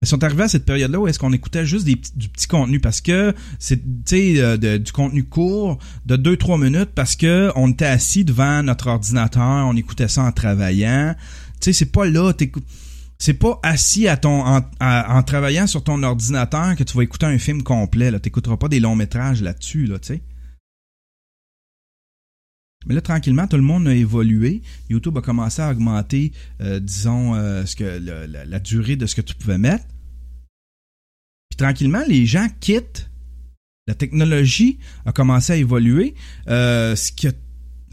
Ils sont arrivés à cette période-là où est-ce qu'on écoutait juste des du petit contenu parce que c'est tu euh, du contenu court de 2-3 minutes parce que on était assis devant notre ordinateur, on écoutait ça en travaillant. Tu sais, c'est pas là, c'est pas assis à ton en, travaillant sur ton ordinateur que tu vas écouter un film complet. Là, t'écouteras pas des longs métrages là-dessus, là, tu sais. Mais là, tranquillement, tout le monde a évolué. YouTube a commencé à augmenter, euh, disons, euh, ce que la, durée de ce que tu pouvais mettre. Puis tranquillement, les gens quittent. La technologie a commencé à évoluer. Euh, ce qui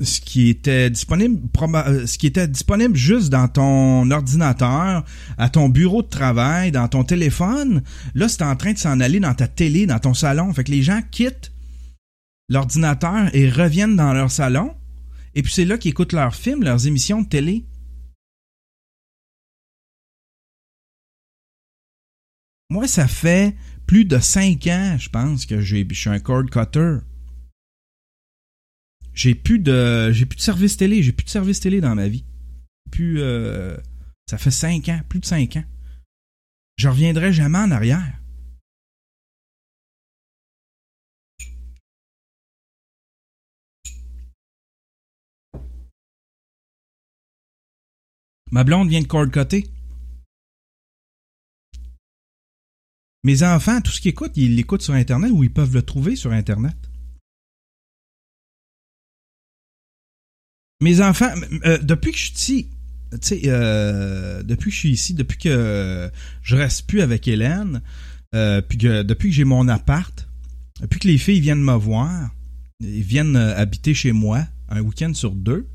ce qui était disponible euh, ce qui était disponible juste dans ton ordinateur, à ton bureau de travail, dans ton téléphone, là c'est en train de s'en aller dans ta télé, dans ton salon. Fait que les gens quittent l'ordinateur et reviennent dans leur salon. Et puis c'est là qu'ils écoutent leurs films, leurs émissions de télé. Moi, ça fait plus de cinq ans, je pense, que je suis un cord cutter. J'ai plus de j'ai plus de service télé, j'ai plus de service télé dans ma vie. Plus euh, ça fait cinq ans, plus de cinq ans. Je reviendrai jamais en arrière. Ma blonde vient de cord cutter. Mes enfants, tout ce qu'ils écoutent, ils l'écoutent sur Internet ou ils peuvent le trouver sur Internet. Mes enfants, euh, depuis que je suis ici, euh, depuis que je suis ici, depuis que je reste plus avec Hélène, euh, puis que depuis que j'ai mon appart, depuis que les filles viennent me voir, ils viennent habiter chez moi un week-end sur deux,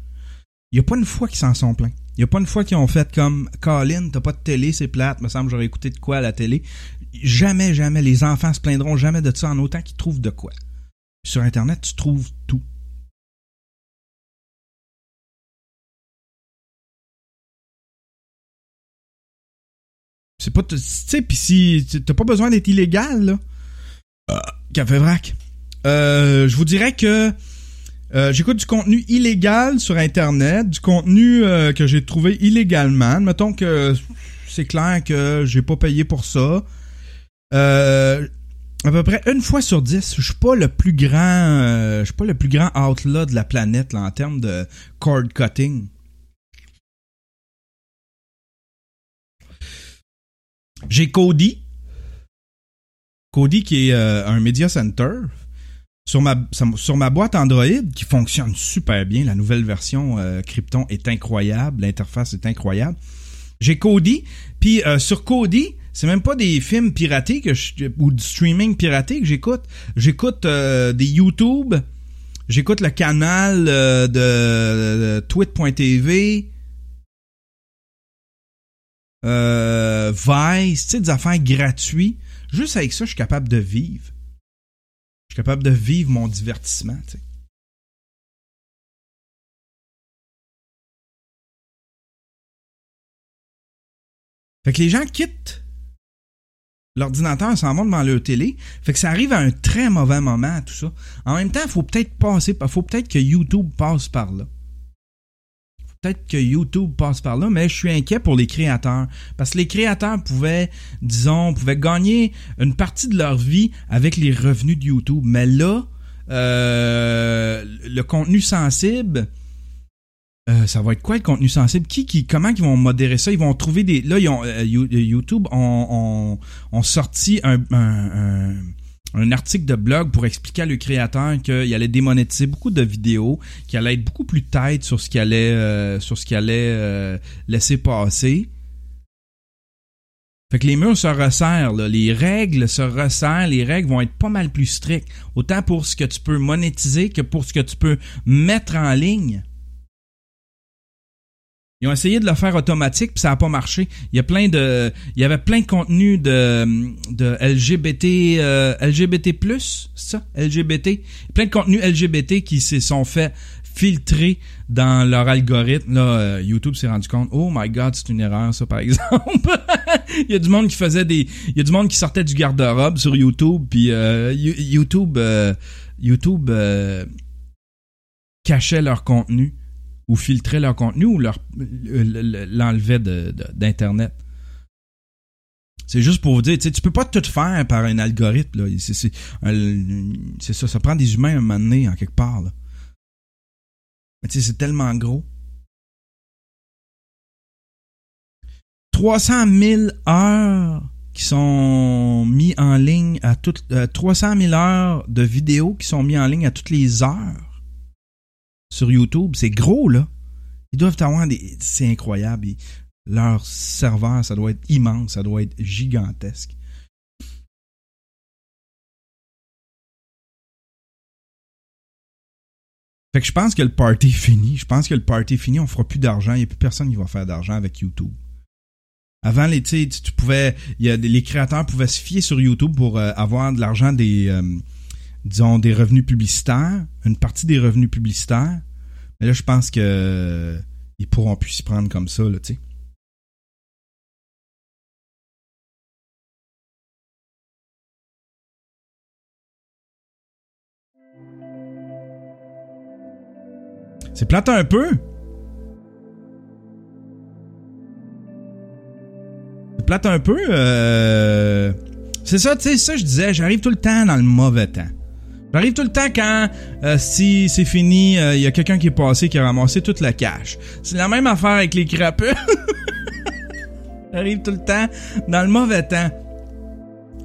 il n'y a pas une fois qu'ils s'en sont plaints. Il n'y a pas une fois qu'ils ont fait comme Colin, t'as pas de télé, c'est plate, me semble j'aurais écouté de quoi à la télé. Jamais, jamais, les enfants se plaindront jamais de ça en autant qu'ils trouvent de quoi. Sur Internet, tu trouves tout. C'est pas. Tu sais, pis si. T'as pas besoin d'être illégal, là. Café Vrac. Euh, je vous dirais que. Euh, J'écoute du contenu illégal sur Internet, du contenu euh, que j'ai trouvé illégalement. Mettons que c'est clair que j'ai pas payé pour ça. Euh, à peu près une fois sur dix, je suis pas le plus grand, euh, je suis pas le plus grand outlaw de la planète là, en termes de cord cutting. J'ai Cody. Cody qui est euh, un media center sur ma boîte Android qui fonctionne super bien. La nouvelle version euh, Krypton est incroyable, l'interface est incroyable. J'ai Cody, puis euh, sur Cody, c'est même pas des films piratés ou du streaming piraté que j'écoute. J'écoute euh, des YouTube, j'écoute le canal de, de twit.tv, Vice, tu sais, des affaires gratuites. Juste avec ça, je suis capable de vivre. Je suis capable de vivre mon divertissement. Fait que les gens quittent l'ordinateur, s'en vont devant leur télé. Fait que ça arrive à un très mauvais moment, tout ça. En même temps, il faut peut-être passer, faut peut-être que YouTube passe par là. Peut-être que YouTube passe par là, mais je suis inquiet pour les créateurs. Parce que les créateurs pouvaient, disons, pouvaient gagner une partie de leur vie avec les revenus de YouTube. Mais là, euh, le contenu sensible, euh, ça va être quoi le contenu sensible? Qui, qui, comment ils vont modérer ça? Ils vont trouver des. Là, ils ont, euh, YouTube ont, ont, sorti un, un, article de blog pour expliquer à le créateur qu'il allait démonétiser beaucoup de vidéos, qu'il allait être beaucoup plus tête sur ce qu'il allait, euh, euh, laisser passer. Fait que les murs se resserrent, les règles se resserrent, les règles vont être pas mal plus strictes, autant pour ce que tu peux monétiser que pour ce que tu peux mettre en ligne. Ils ont essayé de le faire automatique puis ça n'a pas marché. Il y a plein de, il y avait plein de contenu de, de LGBT, euh, LGBT plus, ça, LGBT, plein de contenu LGBT qui se sont fait filtrer dans leur algorithme. Là, euh, YouTube s'est rendu compte, oh my God, c'est une erreur ça par exemple. il y a du monde qui faisait des, il y a du monde qui sortait du garde-robe sur YouTube puis euh, YouTube, YouTube cachait leur contenu ou filtrer leur contenu ou de, de, d'internet. C'est juste pour vous dire, tu peux pas tout faire par un algorithme. C'est, ça, ça prend des humains à un moment donné, en quelque part. Mais tu sais, c'est tellement gros. 300 000 heures qui sont mis en ligne à toutes... euh, 300 000 heures de vidéos qui sont mis en ligne à toutes les heures sur YouTube. C'est gros, là. Ils doivent avoir des... C'est incroyable. Leur serveur, ça doit être immense. Ça doit être gigantesque. Fait que je pense que le party est fini. Je pense que le party est fini. On fera plus d'argent. Il n'y a plus personne qui va faire d'argent avec YouTube. Avant, les, tu pouvais, y les créateurs pouvaient se fier sur YouTube pour euh, avoir de l'argent des, euh, disons, des revenus publicitaires, une partie des revenus publicitaires. Mais là, je pense que euh, ils pourront plus s'y prendre comme ça, là, tu sais. C'est plate un peu. C'est plate un peu. euh, C'est ça, tu sais, ça je disais, j'arrive tout le temps dans le mauvais temps. J'arrive tout le temps quand, euh, si c'est fini, euh, il y a quelqu'un qui est passé qui a ramassé toute la cash. C'est la même affaire avec les crapeux. J'arrive tout le temps dans le mauvais temps.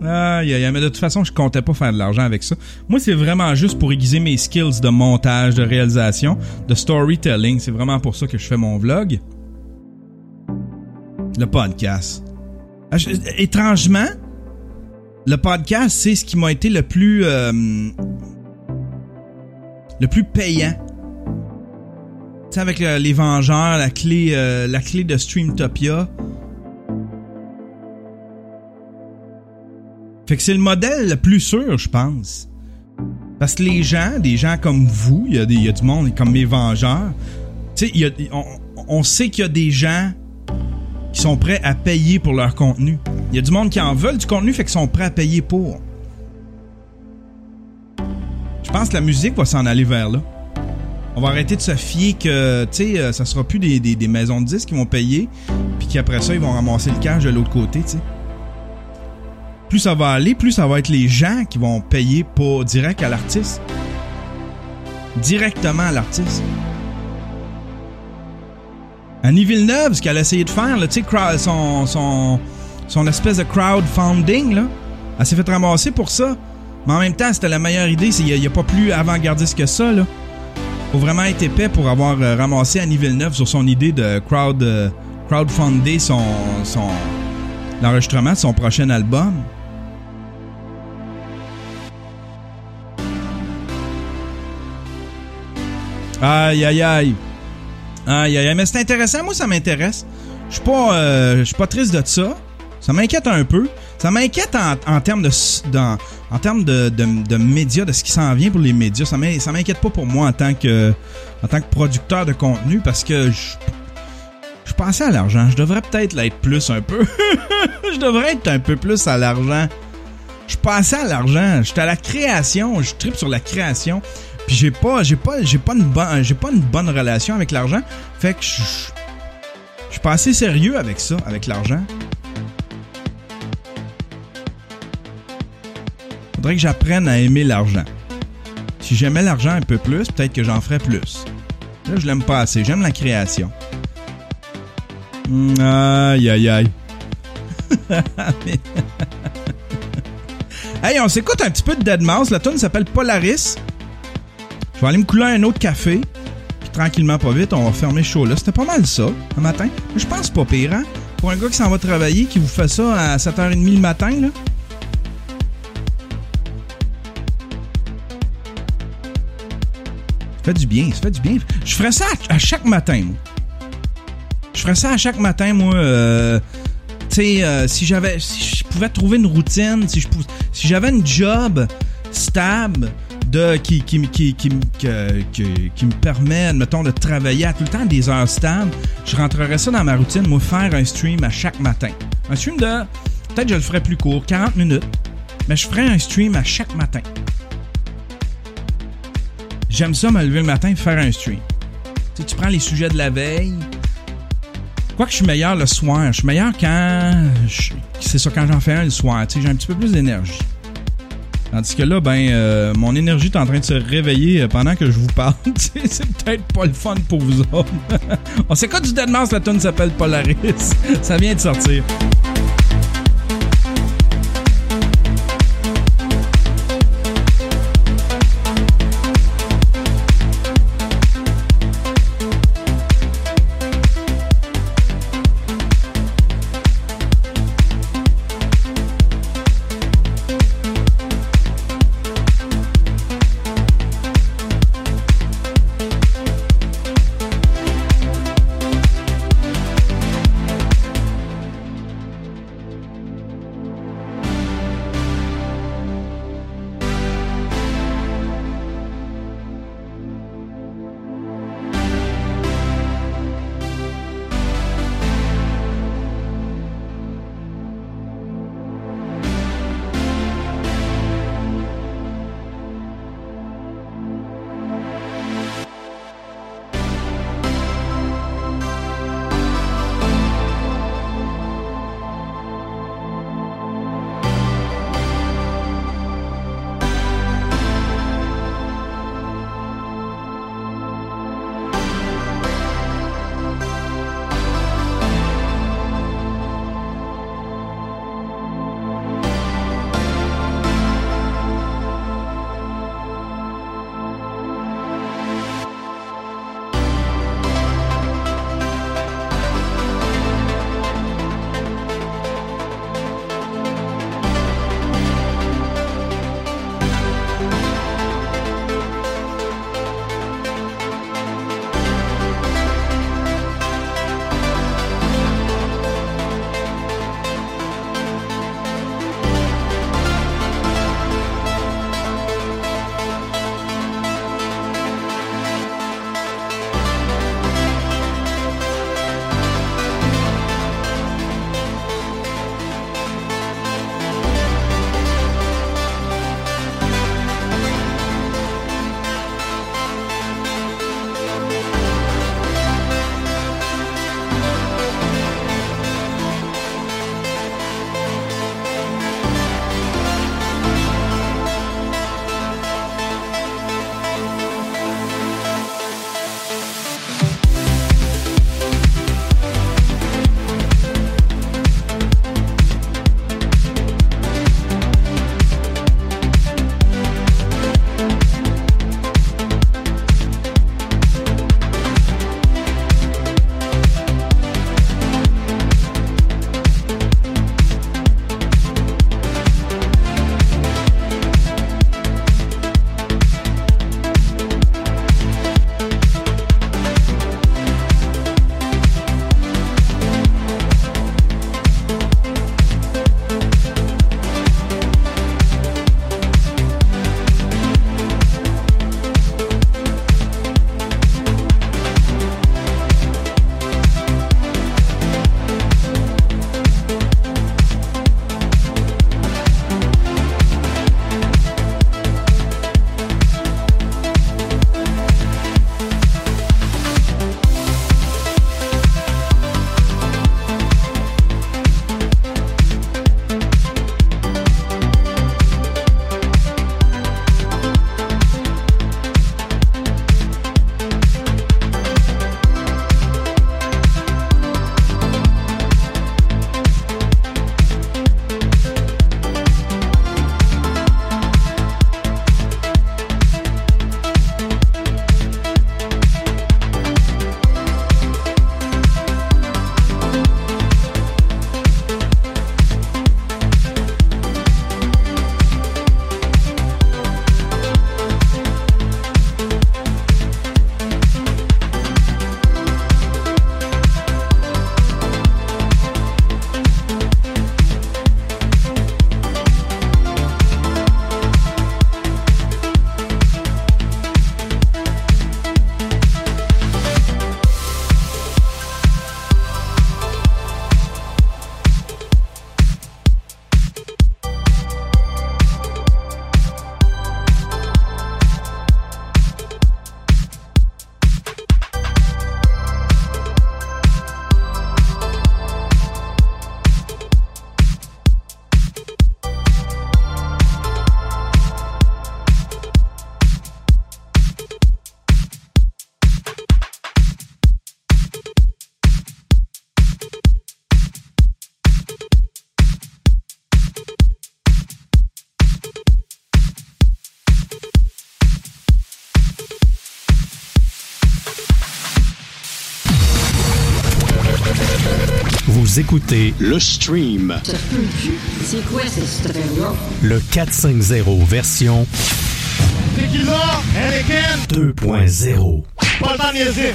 Aïe, aïe, mais de toute façon, je comptais pas faire de l'argent avec ça. Moi, c'est vraiment juste pour aiguiser mes skills de montage, de réalisation, de storytelling. C'est vraiment pour ça que je fais mon vlog. Le podcast. Ah, Étrangement, le podcast, c'est ce qui m'a été le plus... euh, le plus payant. Tu sais, avec le- les Vengeurs, la clé, euh, la clé de Streamtopia. Fait que c'est le modèle le plus sûr, je pense. Parce que les gens, des gens comme vous, il y, a du monde comme mes Vengeurs, tu sais, on sait qu'il y a des gens sont prêts à payer pour leur contenu. Il y a du monde qui en veulent du contenu, fait qu'ils sont prêts à payer pour. Je pense que la musique va s'en aller vers là. On va arrêter de se fier que, tu sais, euh, ça sera plus des, des- des maisons de disques qui vont payer, puis qu'après ça, ils vont ramasser le cash de l'autre côté, tu sais. Plus ça va aller, plus ça va être les gens qui vont payer pour direct à l'artiste. Directement à l'artiste. Annie Villeneuve, ce qu'elle a essayé de faire, là, son, son, son espèce de crowdfunding, là, elle s'est fait ramasser pour ça. Mais en même temps, c'était la meilleure idée. Il n'y a, pas plus avant-gardiste que ça, là. Faut vraiment être épais pour avoir euh, ramassé Annie Villeneuve sur son idée de crowd, euh, crowdfunder son, son, l'enregistrement de son prochain album. Aïe, aïe, aïe. Aïe, aïe. Mais c'est intéressant. Moi, ça m'intéresse. Je suis pas, euh, je suis pas triste de ça. Ça m'inquiète un peu. Ça m'inquiète en, en termes de, dans- en termes de, de, de médias, de ce qui s'en vient pour les médias. Ça m'in- ça m'inquiète pas pour moi en tant que, en tant que producteur de contenu parce que je, je pensais à l'argent. Je devrais peut-être l'être plus un peu. je devrais être un peu plus à l'argent. Je passais à l'argent. J'étais à la création. Je tripe sur la création. Puis j'ai pas, j'ai pas, j'ai pas une bonne, j'ai pas une bonne relation avec l'argent. Fait que je, suis pas assez sérieux avec ça, avec l'argent. Faudrait que j'apprenne à aimer l'argent. Si j'aimais l'argent un peu plus, peut-être que j'en ferais plus. Là, je l'aime pas assez. J'aime la création. Mm, Aïe, aïe, aïe. Hey, on s'écoute un petit peu de Dead Mouse. La tune s'appelle Polaris. Je vais aller me couler un autre café. Puis tranquillement, pas vite, on va fermer ce show-là. C'était pas mal ça, un matin. Je pense pas pire, hein? Pour un gars qui s'en va travailler, qui vous fait ça à 7h30 le matin, là. Ça fait du bien, ça fait du bien. Je ferais ça à, chaque matin, moi. Je ferais ça à chaque matin, moi. euh, tu sais, euh, si j'avais, si je pouvais trouver une routine, si je si j'avais une job stable qui me- permet, admettons, de travailler à tout le temps des heures stables, je rentrerais ça dans ma routine, moi, faire un stream à chaque matin. Un stream de, peut-être je le ferais plus court, 40 minutes, mais je ferais un stream à chaque matin. J'aime ça me lever le matin et faire un stream. Tu sais, tu prends les sujets de la veille, crois que je suis meilleur le soir. Je suis meilleur quand. C'est ça, quand j'en fais un le soir. Tu sais, j'ai un petit peu plus d'énergie. Tandis que là, ben, euh, mon énergie est en train de se réveiller euh, pendant que je vous parle. C'est peut-être pas le fun pour vous autres. On sait quoi du Dead Mouse, la tune s'appelle Polaris. Ça vient de sortir. Écoutez Le stream. Ça se peut-tu? C'est quoi cette affaire-là? le 450 version Tequila, Anakin, 2.0. pas le temps de niaiser.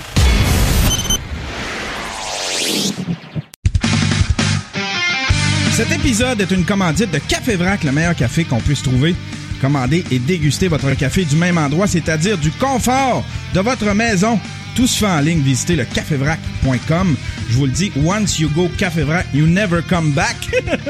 Cet épisode est une commandite de Café Vrac, le meilleur café qu'on puisse trouver. Commandez et dégustez votre café du même endroit, c'est-à-dire du confort de votre maison. Tout se fait en ligne. Visitez le cafévrac.com. Je vous le dis, once you go Café Vrac, you never come back.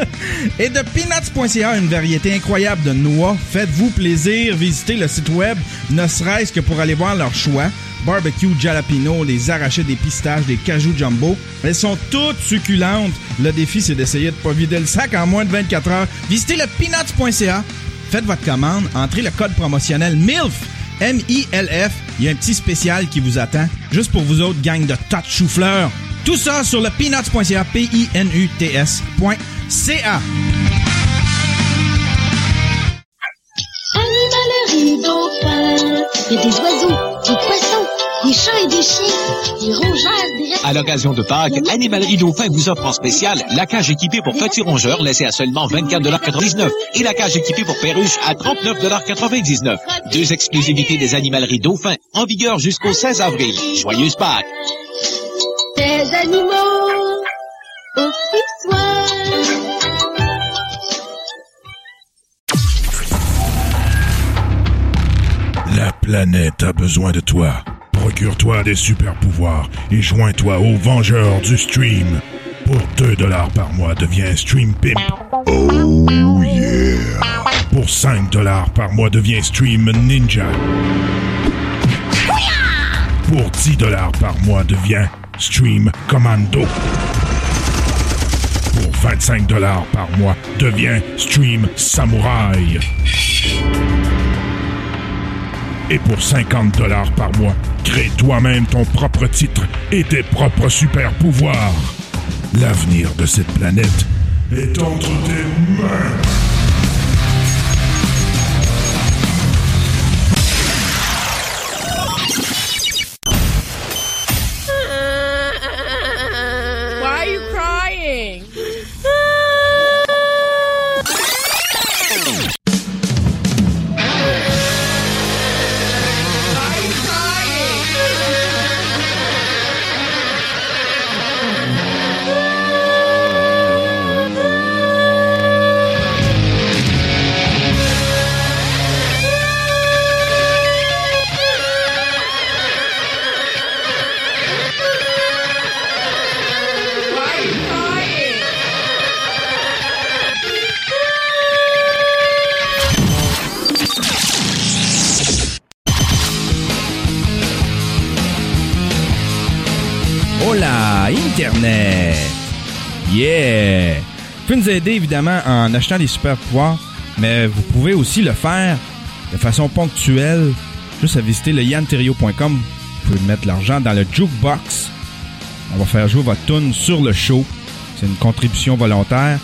et de peanuts.ca, une variété incroyable de noix. Faites-vous plaisir. Visitez le site web, ne serait-ce que pour aller voir leur choix. Barbecue jalapeno, les arrachés des pistaches, des cajou jumbo. Elles sont toutes succulentes. Le défi, c'est d'essayer de pas vider le sac en moins de 24 heures. Visitez le peanuts.ca. Faites votre commande, entrez le code promotionnel MILF, M-I-L-F. Il y a un petit spécial qui vous attend, juste pour vous autres, gang de tas de chou-fleurs. Tout ça sur le peanuts.ca, P-I-N-U-T-S.ca. Des oiseaux, des poissons, des chats et des chiens, des rongeurs, des À l'occasion de Pâques, Animalerie Dauphin vous offre en spécial la cage équipée pour petits rongeurs laissée à seulement 24,99$ et la cage équipée pour perruches à 39,99$. Deux exclusivités des Animaleries Dauphin en vigueur jusqu'au 16 avril. Joyeuses Pâques! Des animaux. La planète a besoin de toi. Procure-toi des super pouvoirs et joins-toi aux Vengeurs du Stream. Pour 2 dollars par mois, deviens Stream Pimp. Oh yeah! Pour 5 dollars par mois, deviens Stream Ninja. Pour 10 dollars par mois, deviens Stream Commando. Pour 25 dollars par mois, deviens Stream Samouraï. Et pour 50 dollars par mois, crée toi-même ton propre titre et tes propres super pouvoirs. L'avenir de cette planète est entre tes mains. Aider évidemment en achetant des super pouvoirs, mais vous pouvez aussi le faire de façon ponctuelle, juste à visiter le yanterio.com. Vous pouvez mettre l'argent dans le jukebox. On va faire jouer votre tune sur le show. C'est une contribution volontaire.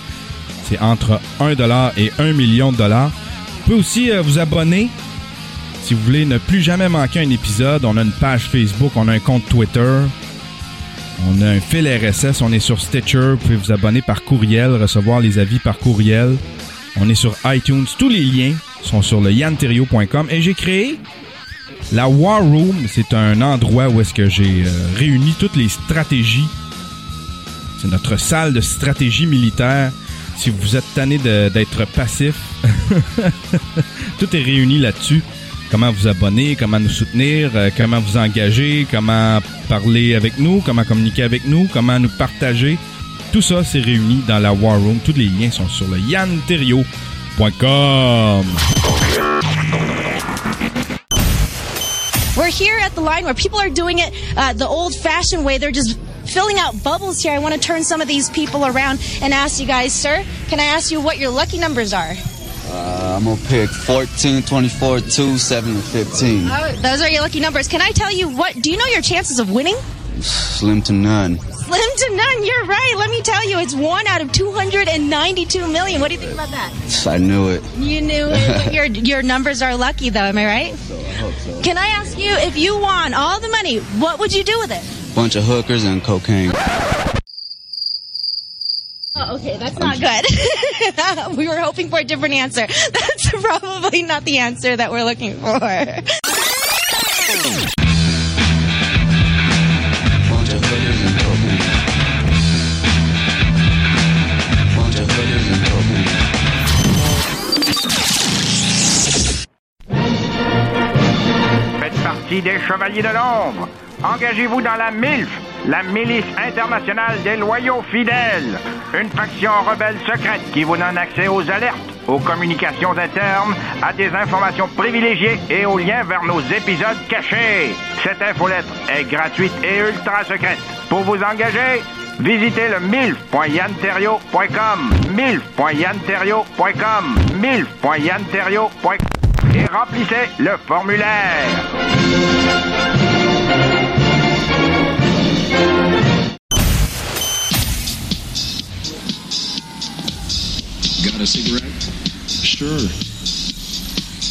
C'est entre 1$ et 1 million de dollars. Vous pouvez aussi euh, vous abonner si vous voulez ne plus jamais manquer un épisode. On a une page Facebook, on a un compte Twitter. On a un fil RSS, on est sur Stitcher, vous pouvez vous abonner par courriel, recevoir les avis par courriel. On est sur iTunes, tous les liens sont sur le yanterio.com et j'ai créé la War Room, c'est un endroit où est-ce que j'ai euh, réuni toutes les stratégies. C'est notre salle de stratégie militaire. Si vous êtes tanné d'être passif, tout est réuni là-dessus. Comment vous abonner, comment nous soutenir, euh, comment vous engager, comment parler avec nous, comment communiquer avec nous, comment nous partager. Tout ça, c'est réuni dans la War Room. Tous les liens sont sur le yanterio.com. We're here at the line where people are doing it uh, the old-fashioned way. They're just filling out bubbles here. I want to turn some of these people around and ask you guys, sir, can I ask you what your lucky numbers are? Uh, I'm gonna pick 14, 24, 2, 7, and 15. Oh, those are your lucky numbers. Can I tell you what? Do you know your chances of winning? Slim to none. Slim to none. You're right. Let me tell you, it's one out of 292 million. What do you think about that? I knew it. You knew it. your your numbers are lucky, though. Am I right? So, I hope so. Can I ask you if you won all the money, what would you do with it? Bunch of hookers and cocaine. Oh, okay, that's not good. we were hoping for a different answer. That's probably not the answer that we're looking for. Faites partie des Chevaliers de l'Ombre. Engagez-vous dans la MILF, la Milice internationale des loyaux fidèles. Une faction rebelle secrète qui vous donne accès aux alertes, aux communications internes, à des informations privilégiées et aux liens vers nos épisodes cachés. Cette infolettre est gratuite et ultra secrète. Pour vous engager, visitez le milf.yanterio.com, milf.yanterio.com, milf.yanterio.com et remplissez le formulaire. Got a cigarette? Sure.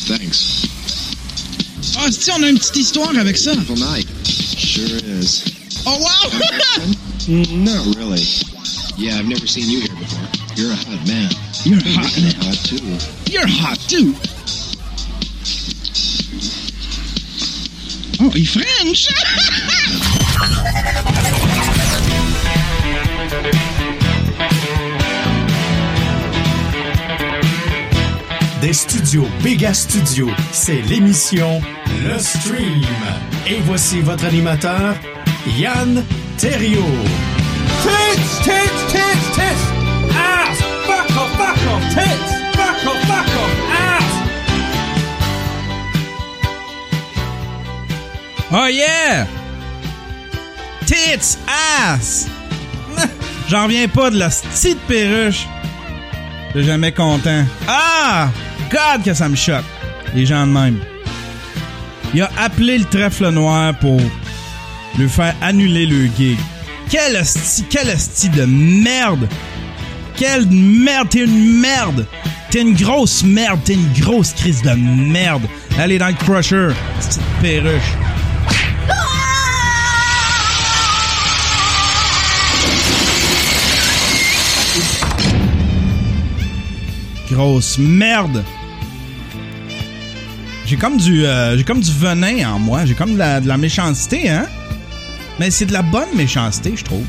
Thanks. Ah, si on a une petite histoire avec ça. Beautiful night. Sure is. Oh wow! Not really. Yeah, I've never seen you here before. You're a hot man. You're Hey, hot. You're hot too. You're hot too. Oh, il French! Des studios Béga Studio, c'est l'émission Le Stream. Et voici votre animateur, Yann Terriot. Tits, tits, tits, tits! Ass! Fuck off, fuck off, tits! Fuck off, fuck off, ass! Oh yeah! Tits ass! J'en reviens pas de la petite perruche. Suis jamais content. Ah! God que ça me choque. Les gens de même. Il a appelé le trèfle noir pour lui faire annuler le gig. Quel hostie, quel hostie de merde! Quelle merde! T'es une merde! T'es une grosse merde! T'es une grosse crise de merde! Allez dans le crusher, petite perruche. Grosse merde! J'ai comme du euh, j'ai comme du venin en moi, j'ai comme de la, méchanceté, hein? Mais c'est de la bonne méchanceté, je trouve.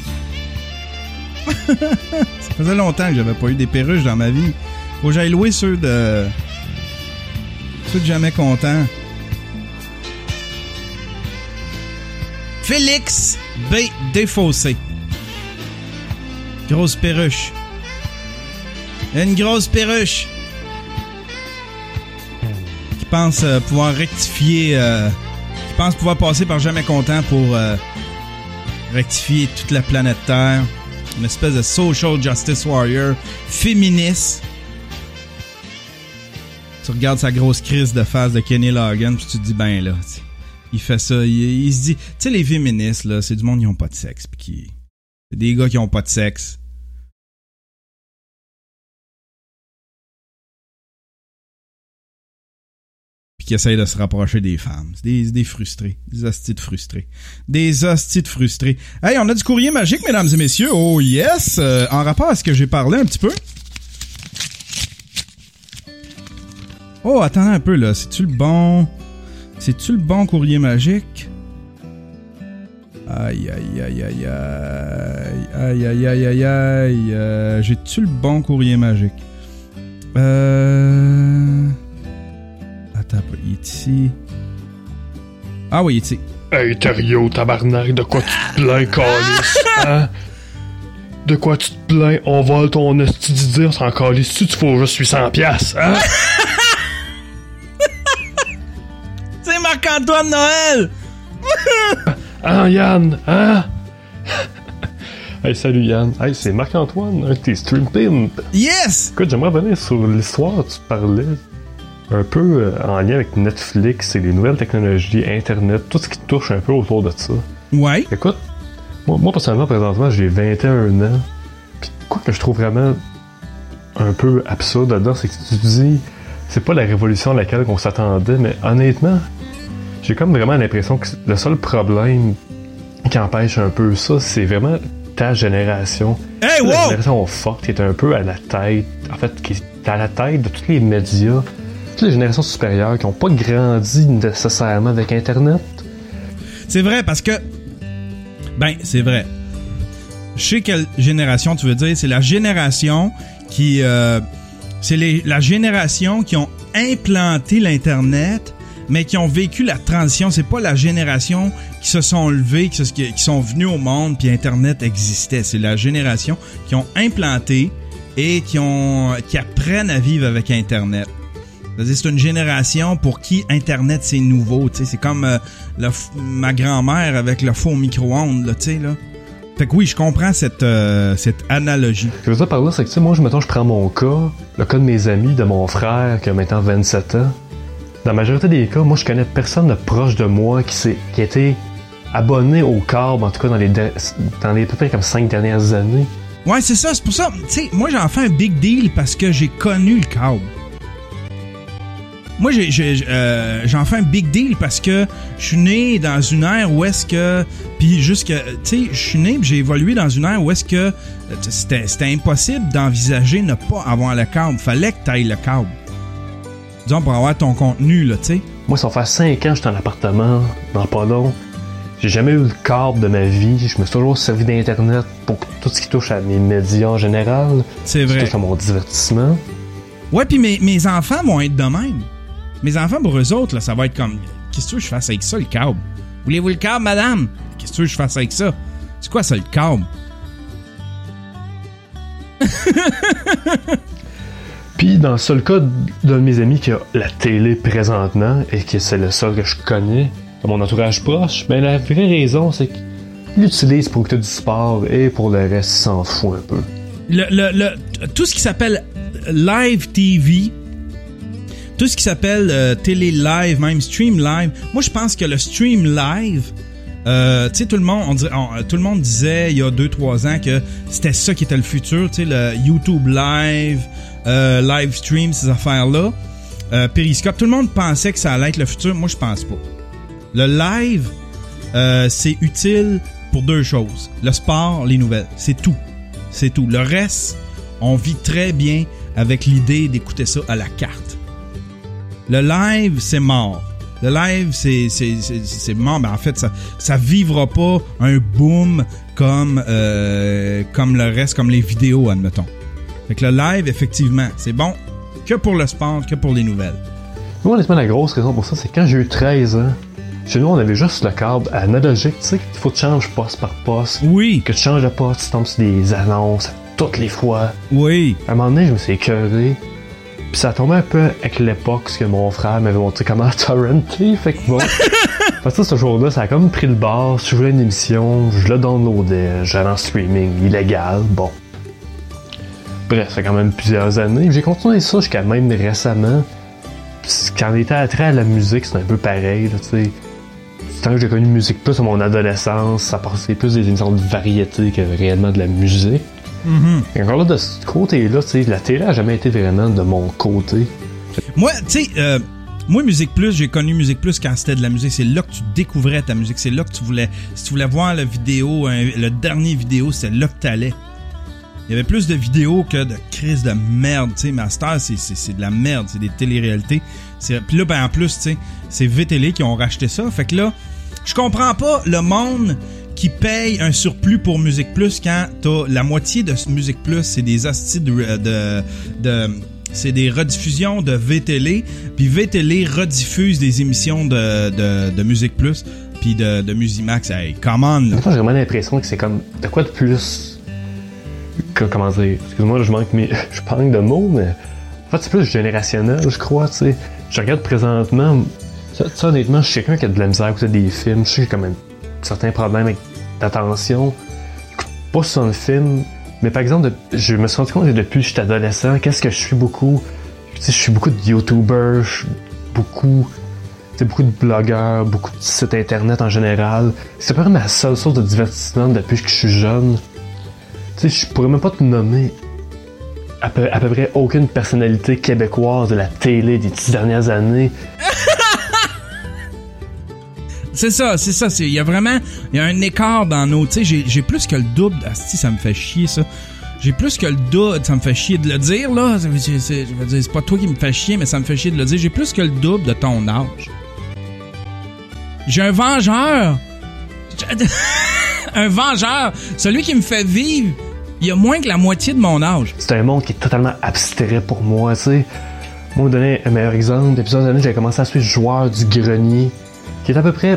Ça faisait longtemps que j'avais pas eu des perruches dans ma vie. Faut que j'aille louer ceux de. ceux de jamais content. Félix B. Défaussé. Grosse perruche. Une grosse perruche. Qui pense euh, pouvoir rectifier. euh, qui pense pouvoir passer par jamais content pour euh, rectifier toute la planète Terre. Une espèce de social justice warrior féministe. Tu regardes sa grosse crise de face de Kenny Logan, puis tu te dis, ben là, il fait ça, il, il se dit, tu sais, les féministes, là, c'est du monde qui ont pas de sexe, puis qui. C'est des gars qui ont pas de sexe. Qui essayent de se rapprocher des femmes. Des, frustrés. Des hosties frustrés. Des hosties frustrés. Hey, on a du courrier magique, mesdames et messieurs. Oh yes! Euh, en rapport à ce que j'ai parlé un petit peu. Oh, attends un peu là. C'est-tu le bon. C'est-tu le bon courrier magique? Aïe, aïe, aïe, aïe, aïe. Aïe, aïe, aïe, aïe, aïe. Euh, J'ai-tu le bon courrier magique? Euh. Attends peu. Il est ici. Ah oui, il est ici. Hey, Thériault, tabarnak, de quoi tu te plains, calice? Hein? De quoi tu te plains? On vole ton esti d'idée, on s'en calisse. Si tu faut juste 800 piastres, hein? C'est Marc-Antoine Noël! Hein, Yann? Hein? hey, salut Yann. Hey, c'est Marc-Antoine, un de tes stream pimp. Yes! Écoute, j'aimerais revenir sur l'histoire, tu parlais un peu euh, en lien avec Netflix et les nouvelles technologies, Internet, tout ce qui touche un peu autour de ça. Ouais. Écoute, moi, moi personnellement, présentement, j'ai 21 ans. Puis quoi que je trouve vraiment un peu absurde là-dedans, c'est que tu te dis, c'est pas la révolution à laquelle on s'attendait, mais honnêtement, j'ai comme vraiment l'impression que le seul problème qui empêche un peu ça, c'est vraiment ta génération. Hey, La wow! génération forte qui est un peu à la tête, en fait, qui est à la tête de tous les médias. Toutes les générations supérieures qui n'ont pas grandi nécessairement avec Internet. C'est vrai parce que. Ben, c'est vrai. Je sais quelle génération tu veux dire. C'est la génération qui. euh, c'est la génération qui ont implanté l'Internet, mais qui ont vécu la transition. C'est pas la génération qui se sont levés, qui sont venus au monde, puis Internet existait. C'est la génération qui ont implanté et qui, ont, qui apprennent à vivre avec Internet. C'est une génération pour qui Internet c'est nouveau. tu sais. C'est comme euh, le ma grand-mère avec le faux micro-ondes, là, tu sais, là. Fait que oui, je comprends cette, euh, cette analogie. Je veux dire par là, c'est que, moi, je, mettons, je prends mon cas, le cas de mes amis, de mon frère, qui a maintenant 27 ans. Dans la majorité des cas, moi, je connais personne de proche de moi qui, s'est, qui a été abonné au câble, en tout cas dans les, dans les peut-être comme 5 dernières années. Ouais, c'est ça, c'est pour ça. Tu sais, moi, j'en fais un big deal parce que j'ai connu le câble. Moi, j'ai- j'ai- euh, j'en fais un big deal parce que je suis né dans une ère où est-ce que. Puis, jusque. Tu sais, je suis né j'ai évolué dans une ère où est-ce que c'était c'était impossible d'envisager ne pas avoir le câble. Fallait que tu ailles le câble. Disons, pour avoir ton contenu, là, tu sais. Moi, ça faire 5 ans que je suis en appartement, dans pas long. J'ai jamais eu le câble de ma vie. Je me suis toujours servi d'Internet pour tout ce qui touche à mes médias en général. C'est Ce qui vrai. touche à mon divertissement. Ouais, puis mes, mes enfants vont être de même. Mes enfants, pour eux autres, là, ça va être comme Qu'est-ce que je fasse avec ça, le câble? Voulez-vous le câble, madame? Qu'est-ce que tu veux que je fasse avec ça? C'est quoi ça, le câble? Puis, dans le seul cas d'un de mes amis qui a la télé présentement, et que c'est le seul que je connais, de mon entourage proche, ben la vraie raison, c'est qu'il l'utilise pour écouter du sport et pour le reste, il s'en fout un peu. le, le- le- Tout ce qui s'appelle live TV, tout ce qui s'appelle euh, télé live, même stream live, moi je pense que le stream live, euh, tu sais, tout le monde, on tout le monde disait il y a 2-3 ans que c'était ça qui était le futur, tu sais, le YouTube live, euh, live stream, ces affaires-là, euh, Periscope, tout le monde pensait que ça allait être le futur. Moi, je pense pas. Le live, euh, c'est utile pour deux choses. Le sport, les nouvelles. C'est tout. C'est tout. Le reste, on vit très bien avec l'idée d'écouter ça à la carte. Le live, c'est mort. Le live, c'est c'est c'est c'est mort. Ben, en fait, ça ça vivra pas un boom comme euh, comme le reste, comme les vidéos, admettons. Fait que le live, effectivement, c'est bon que pour le sport, que pour les nouvelles. Moi, honnêtement, la grosse raison pour ça, c'est quand j'ai eu 13 ans, chez nous, on avait juste le câble analogique, tu sais, qu'il faut que tu changes poste par poste. Oui. Que tu changes de poste, tu tombes sur des annonces toutes les fois. Oui. À un moment donné, je me suis écœuré. Puis ça tombait un peu avec l'époque, parce que mon frère m'avait montré comment torrenter, fait que bon. fait que ça, ce jour-là, ça a comme pris le bord. Si je voulais une émission, je le downloadais, j'allais en streaming, illégal, bon. Bref, ça fait quand même plusieurs années. J'ai continué ça jusqu'à même récemment. Puis quand on était attrait à la musique, c'était un peu pareil, tu sais. Tant que j'ai connu musique plus à mon adolescence, ça passait plus des émissions de variété que réellement de la musique. Mhm. Et encore là, de ce côté-là, la télé a jamais été vraiment de mon côté. Moi, tu sais, euh, moi, Musique Plus, j'ai connu Musique Plus quand c'était de la musique. C'est là que tu découvrais ta musique. C'est là que tu voulais. Si tu voulais voir la vidéo, le dernier vidéo, c'est là que t'allais. Il y avait plus de vidéos que de crises de merde, tu sais. Master, c'est de la merde, c'est des téléréalités. C'est, puis là, ben, en plus, tu sais, c'est VTL qui ont racheté ça. Fait que là, je comprends pas le monde qui paye un surplus pour Musique Plus quand t'as la moitié de Musique Plus, c'est des hosties de, de, de- c'est des rediffusions de VTL, puis VTL rediffuse des émissions de, de, Musique Plus, puis de, de Musimax. Hey, come on, là. J'ai vraiment l'impression que c'est comme de quoi de plus. que- comment dire Excuse-moi, je manque, mes... je manque de mots, mais. En fait, c'est plus générationnel, je crois, tu sais. Je regarde présentement. Ça, honnêtement, je suis quelqu'un qui a de la misère à écouter des films. Je j'ai quand même certains problèmes d'attention. Pas sur un film. Mais par exemple, je me suis rendu compte que depuis que j'étais adolescent, qu'est-ce que je suis beaucoup? Je suis beaucoup de YouTubers, je suis beaucoup de blogueurs, beaucoup de sites internet en général. C'est pas ma seule source de divertissement depuis que je suis jeune. Tu sais, je pourrais même pas te nommer à peu, à peu près aucune personnalité québécoise de la télé des dix dernières années. C'est ça, c'est ça. Il y a vraiment, y a un écart dans nos. Tu sais, j'ai- plus que le double. Asti, ça me fait chier ça. J'ai plus que le double. Ça me fait chier de le dire là. Je veux dire, c'est pas toi qui me fait chier, mais ça me fait chier de le dire. J'ai plus que le double de ton âge. J'ai un vengeur. un vengeur. Celui qui me fait vivre. Il y a moins que la moitié de mon âge. C'est un monde qui est totalement abstrait pour moi, tu sais. Moi, vous donner un meilleur exemple. Depuis plusieurs années, j'ai commencé à suivre Joueur du Grenier, qui est à peu près,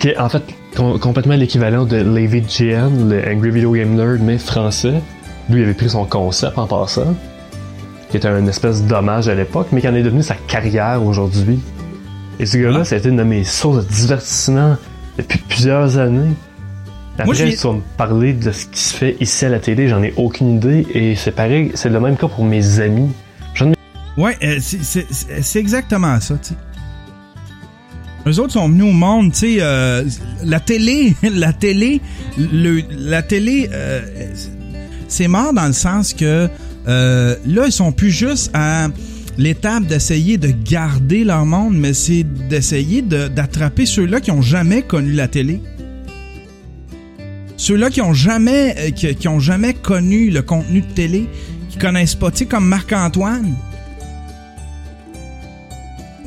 qui est en fait com- complètement l'équivalent de Levi GN, le Angry Video Game Nerd, mais français. Lui, il avait pris son concept en passant, qui était un espèce d'hommage à l'époque, mais qui en est devenu sa carrière aujourd'hui. Et ce gars-là, ça a été une de mes sources de divertissement depuis plusieurs années. Après, tu vas me parler de ce qui se fait ici à la télé, j'en ai aucune idée. Et c'est pareil, c'est le même cas pour mes amis. Ai Ouais, euh, c'est exactement ça, tu sais. Eux autres sont venus au monde, tu sais, euh, la télé, la télé, la télé, euh, c'est mort dans le sens que euh, là, ils sont plus juste à l'étape d'essayer de garder leur monde, mais c'est d'essayer de- d'attraper ceux-là qui ont jamais connu la télé. Ceux-là qui ont jamais, euh, qui ont jamais connu le contenu de télé, qui connaissent pas, tu sais, comme Marc-Antoine.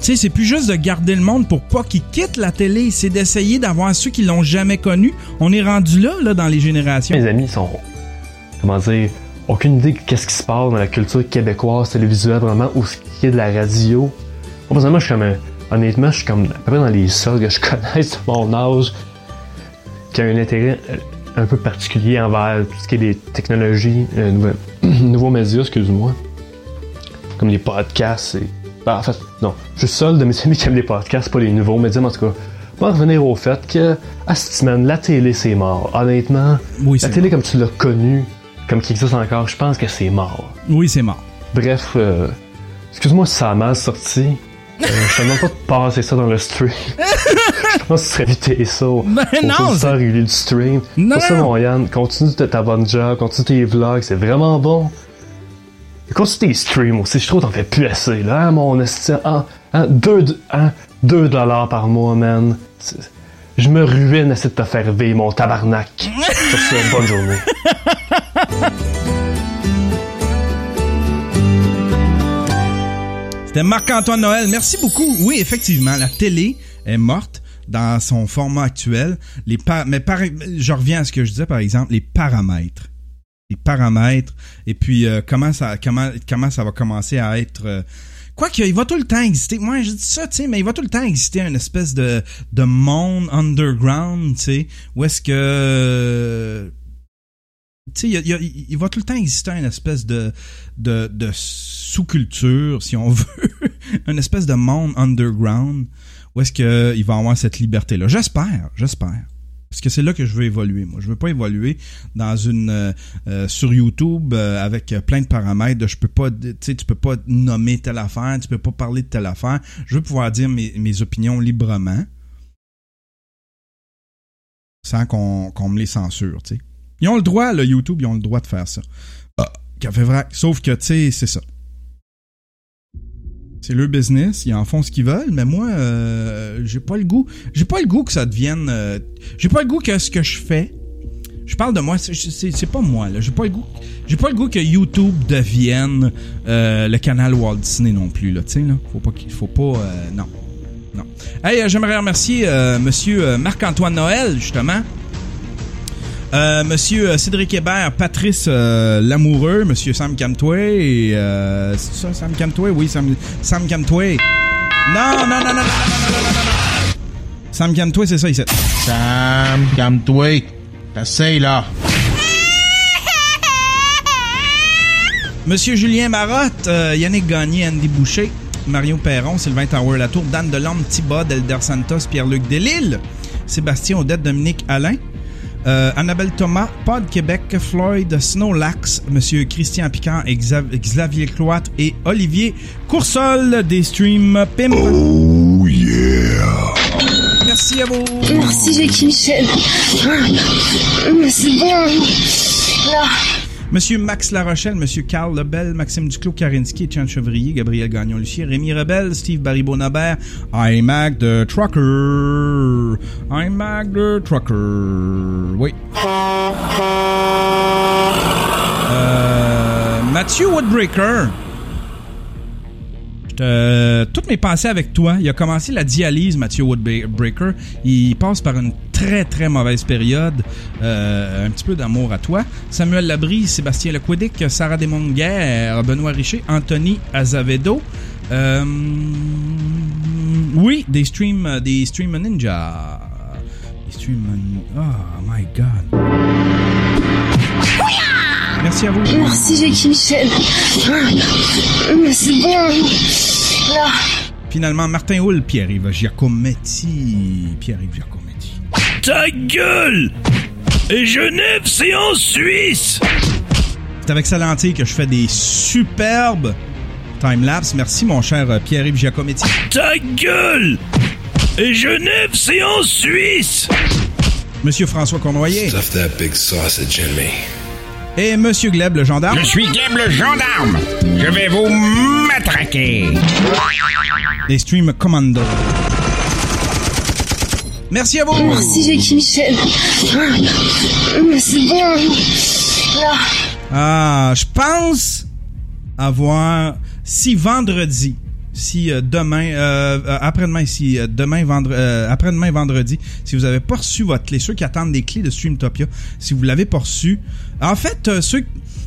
Tu sais, c'est plus juste de garder le monde pour pas qu'ils quittent la télé, c'est d'essayer d'avoir ceux qui l'ont jamais connu. On est rendu là, là, dans les générations. Mes amis sont, comment dire, aucune idée de qu'est-ce qui se passe dans la culture québécoise, télévisuelle, vraiment, ou ce qui est de la radio. Moi, je suis comme, honnêtement, je suis comme à peu près dans les seuls que je connaisse de mon âge qui a un intérêt euh, un peu particulier envers tout ce qui est des technologies, euh, nouveaux médias, excuse-moi, comme les podcasts et... ben, en fait, non, je suis seul de mes amis qui aiment les podcasts, pas les nouveaux mais en tout cas, on va revenir au fait que, à cette semaine, la télé, c'est mort. Honnêtement, Oui, la télé comme tu l'as connue, comme qui existe encore, je pense que c'est mort. Oui, c'est mort. Bref, euh, excuse-moi si ça a mal sorti. Euh, je te demande pas de passer ça dans le stream. je pense que tu serais éviter ça au, Ben aux non, du stream. Non, Pour ça, mon Yann, continue ta bonne job, continue tes vlogs, c'est vraiment bon. Continue tes streams aussi, je trouve t'en fais plus assez, là, hein, mon esti, hein, hein, deux, hein, deux dollars par mois, man. Je me ruine à essayer de te faire vivre, mon tabarnak. Sur ce, bonne journée. C'était Marc-Antoine Noël. Merci beaucoup. Oui, effectivement, la télé est morte dans son format actuel. Les mais je reviens à ce que je disais, par exemple, les paramètres. Les paramètres. Et puis, euh, comment, ça, comment, comment ça va commencer à être... euh, Quoique, il va tout le temps exister. Moi, je dis ça, tu sais, mais il va tout le temps exister une espèce de, de monde underground, tu sais, où est-ce que tu sais, il, il il va tout le temps exister une espèce de, de, de sous-culture, si on veut, une espèce de monde underground, où est-ce qu'il va avoir cette liberté-là. J'espère, j'espère. Parce que c'est là que je veux évoluer. Moi, je veux pas évoluer dans une euh, euh, sur YouTube euh, avec plein de paramètres. Je peux pas, tu sais, tu peux pas nommer telle affaire, tu peux pas parler de telle affaire. Je veux pouvoir dire mes, mes opinions librement, sans qu'on me les censure. Tu ils ont le droit, le YouTube, ils ont le droit de faire ça. Ah, café vrac. Sauf que tu sais, c'est ça. C'est leur business, ils en font ce qu'ils veulent, mais moi, euh, j'ai pas le goût. J'ai pas le goût que ça devienne. euh, j'ai pas le goût que ce que je fais. Je parle de moi, c'est- pas moi là. J'ai pas le goût. J'ai pas le goût que YouTube devienne euh, le canal Walt Disney non plus là. Tu là, faut pas non, non. Hey, j'aimerais remercier Monsieur Marc-Antoine Noël justement. Euh, Monsieur euh, Cédric Hébert, Patrice euh, Lamoureux, Monsieur Sam Camtway et euh, c'est ça Sam Camtway, oui Sam Sam Camtway. Non non non non non non non non non non non. Sam Camtway, c'est ça ici. Sam, calme-toi. T'essayes, là. Monsieur Julien Marotte, euh, Yannick Gagné, Andy Boucher, Mario Perron, Sylvain Tower Latour, Dan Delorme, Thibaut, Elder Santos, Pierre-Luc Delille, Sébastien Odette, Dominique Alain, euh, Annabelle Thomas, Pod Québec, Floyd, Snowlax, Monsieur Christian Picard, et Xav- Xavier Cloître et Olivier Coursol des Stream Pimp. Oh yeah! Merci à vous! Merci Jackie Michel. Mais c'est bon. Là. Monsieur Max Larochelle, Monsieur Carl Lebel, Maxime Duclos, Karinski, Étienne Chevrier, Gabriel Gagnon-Lucier, Rémi Rebel, Steve Barry-Bonabert, iMac the Trucker. iMac the Trucker. Oui. Euh, Mathieu Woodbreaker. Euh, toutes mes pensées avec toi. Il a commencé la dialyse, Mathieu Woodbreaker. Il passe par une très très mauvaise période. Euh, un petit peu d'amour à toi. Samuel Labrie, Sébastien Lequidic, Sarah Desmonguerre, Benoît Richer, Anthony Azavedo. Euh, oui, des streams, des ninja. Des oh my god. Merci à vous. Merci Jackie Michel. Mais c'est bon. Là. Finalement, Martin Hull, Pierre-Yves Giacometti. Pierre-Yves Giacometti. Ta gueule Et Genève, c'est en Suisse C'est avec sa lentille que je fais des superbes time-lapse. Merci, mon cher Pierre-Yves Giacometti. Ta gueule Et Genève, c'est en Suisse Monsieur François Cournoyer. Stuff that big sausage in me. Et Monsieur Gleb, le gendarme. Je suis Gleb, le gendarme. Je vais vous matraquer. Des Stream Commando. Merci à vous. Merci Jackie Michel. C'est bon. Ah, je pense avoir si vendredi, si euh, demain, euh, euh, après-demain, si demain vendre, euh, après-demain vendredi, si vous avez pas reçu votre clé, ceux qui attendent des clés de Streamtopia, si vous l'avez pas reçu, en fait, euh, ceux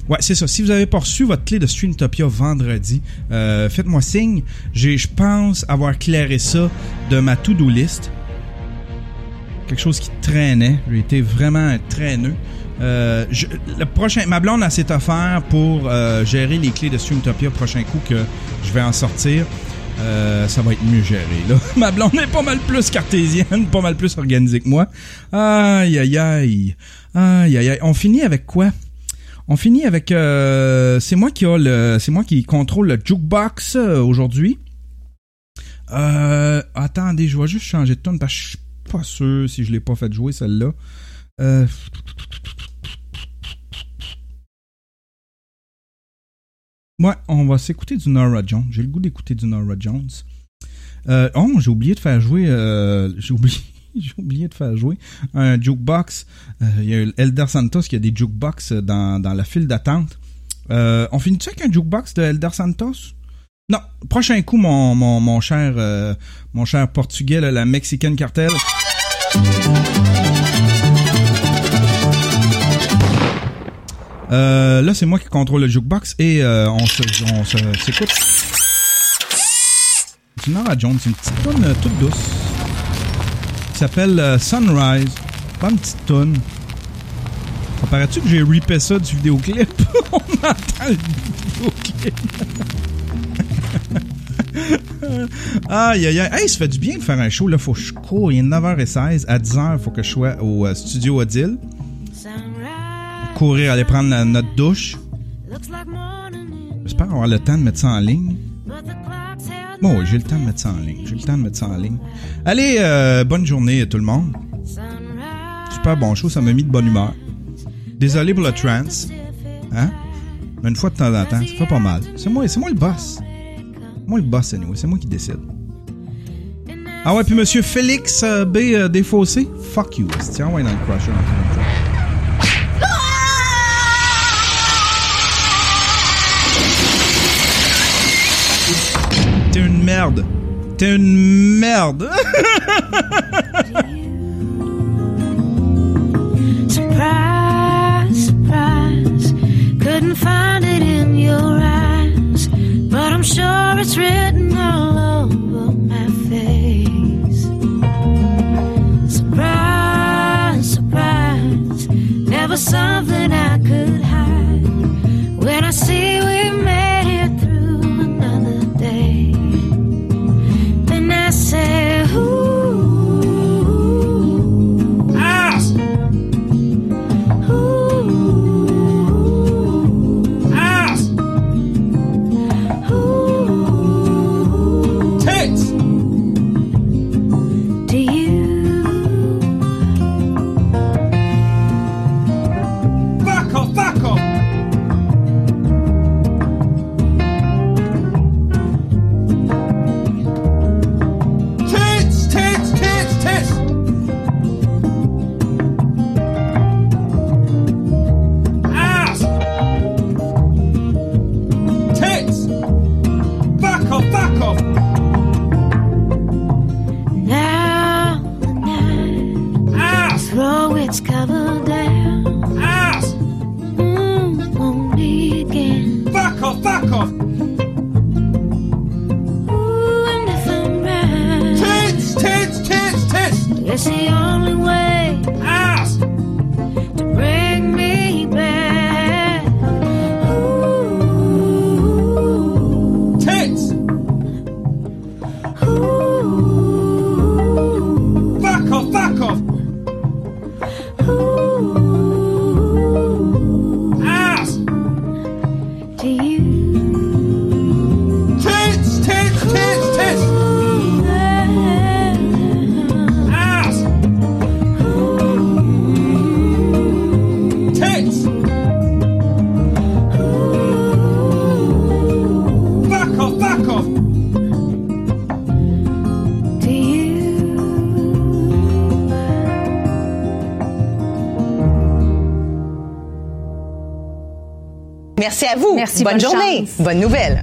Ouais, c'est ça. Si vous avez pas reçu votre clé de Streamtopia vendredi, euh, faites-moi signe. Je pense avoir clairé ça de ma to-do list. Quelque chose qui traînait. J'ai été vraiment traîneux. Euh, le prochain, ma blonde a cette affaire pour gérer les clés de Streamtopia. Prochain coup que je vais en sortir, euh, ça va être mieux géré. Là. Ma blonde est pas mal plus cartésienne, pas mal plus organisée que moi. Aïe aïe aïe, aïe aïe aïe. On finit avec quoi? On finit avec, euh, c'est moi qui a le, c'est moi qui contrôle le jukebox euh, aujourd'hui. Attendez, je vais juste changer de tune parce que je suis pas sûr si je l'ai pas fait jouer celle-là. Ouais, on va s'écouter du Nora Jones. J'ai le goût d'écouter du Nora Jones. Euh, oh, j'ai oublié de faire jouer. euh, j'ai oublié. De faire jouer un jukebox. Euh, Il y a Elder Santos qui a des jukebox dans, la file d'attente. On finit-tu avec un jukebox de Elder Santos? Non, prochain coup, mon, mon, mon cher mon cher portugais, la Mexican Cartel. Euh, là, c'est moi qui contrôle le jukebox et euh, on se, on se s'écoute. Nora Jones, une petite tune euh, toute douce qui s'appelle Sunrise. Bonne petite tune. Ça paraît-tu que j'ai ripé ça du vidéoclip? on entend le vidéoclip. aïe, aïe, aïe. Hey, ça fait du bien de faire un show. Là, faut que je cours. Il est 9h16. À 10h, faut que je sois au studio Odile. Courir, aller prendre notre douche. J'espère avoir le temps de mettre ça en ligne. Bon, j'ai le temps de mettre ça en ligne. J'ai le temps de mettre ça en ligne. Allez, euh, bonne journée tout le monde. Super bon show, ça m'a mis de bonne humeur. Désolé pour le trance. Hein? Mais une fois de temps en temps, ça fait pas mal. C'est moi, c'est moi le boss. Moi le boss, anyway. C'est moi qui décide. Ah ouais, puis monsieur Félix euh, B. euh, Desfossés, fuck you. Tiens, ouais, dans le crusher. Merde. T'es une merde. Surprise, surprise. Couldn't find it in your eyes. But I'm sure it's written all over my face. Surprise, surprise. Never something I could Merci à vous. Merci, bonne, bonne journée. chance. Bonne nouvelle.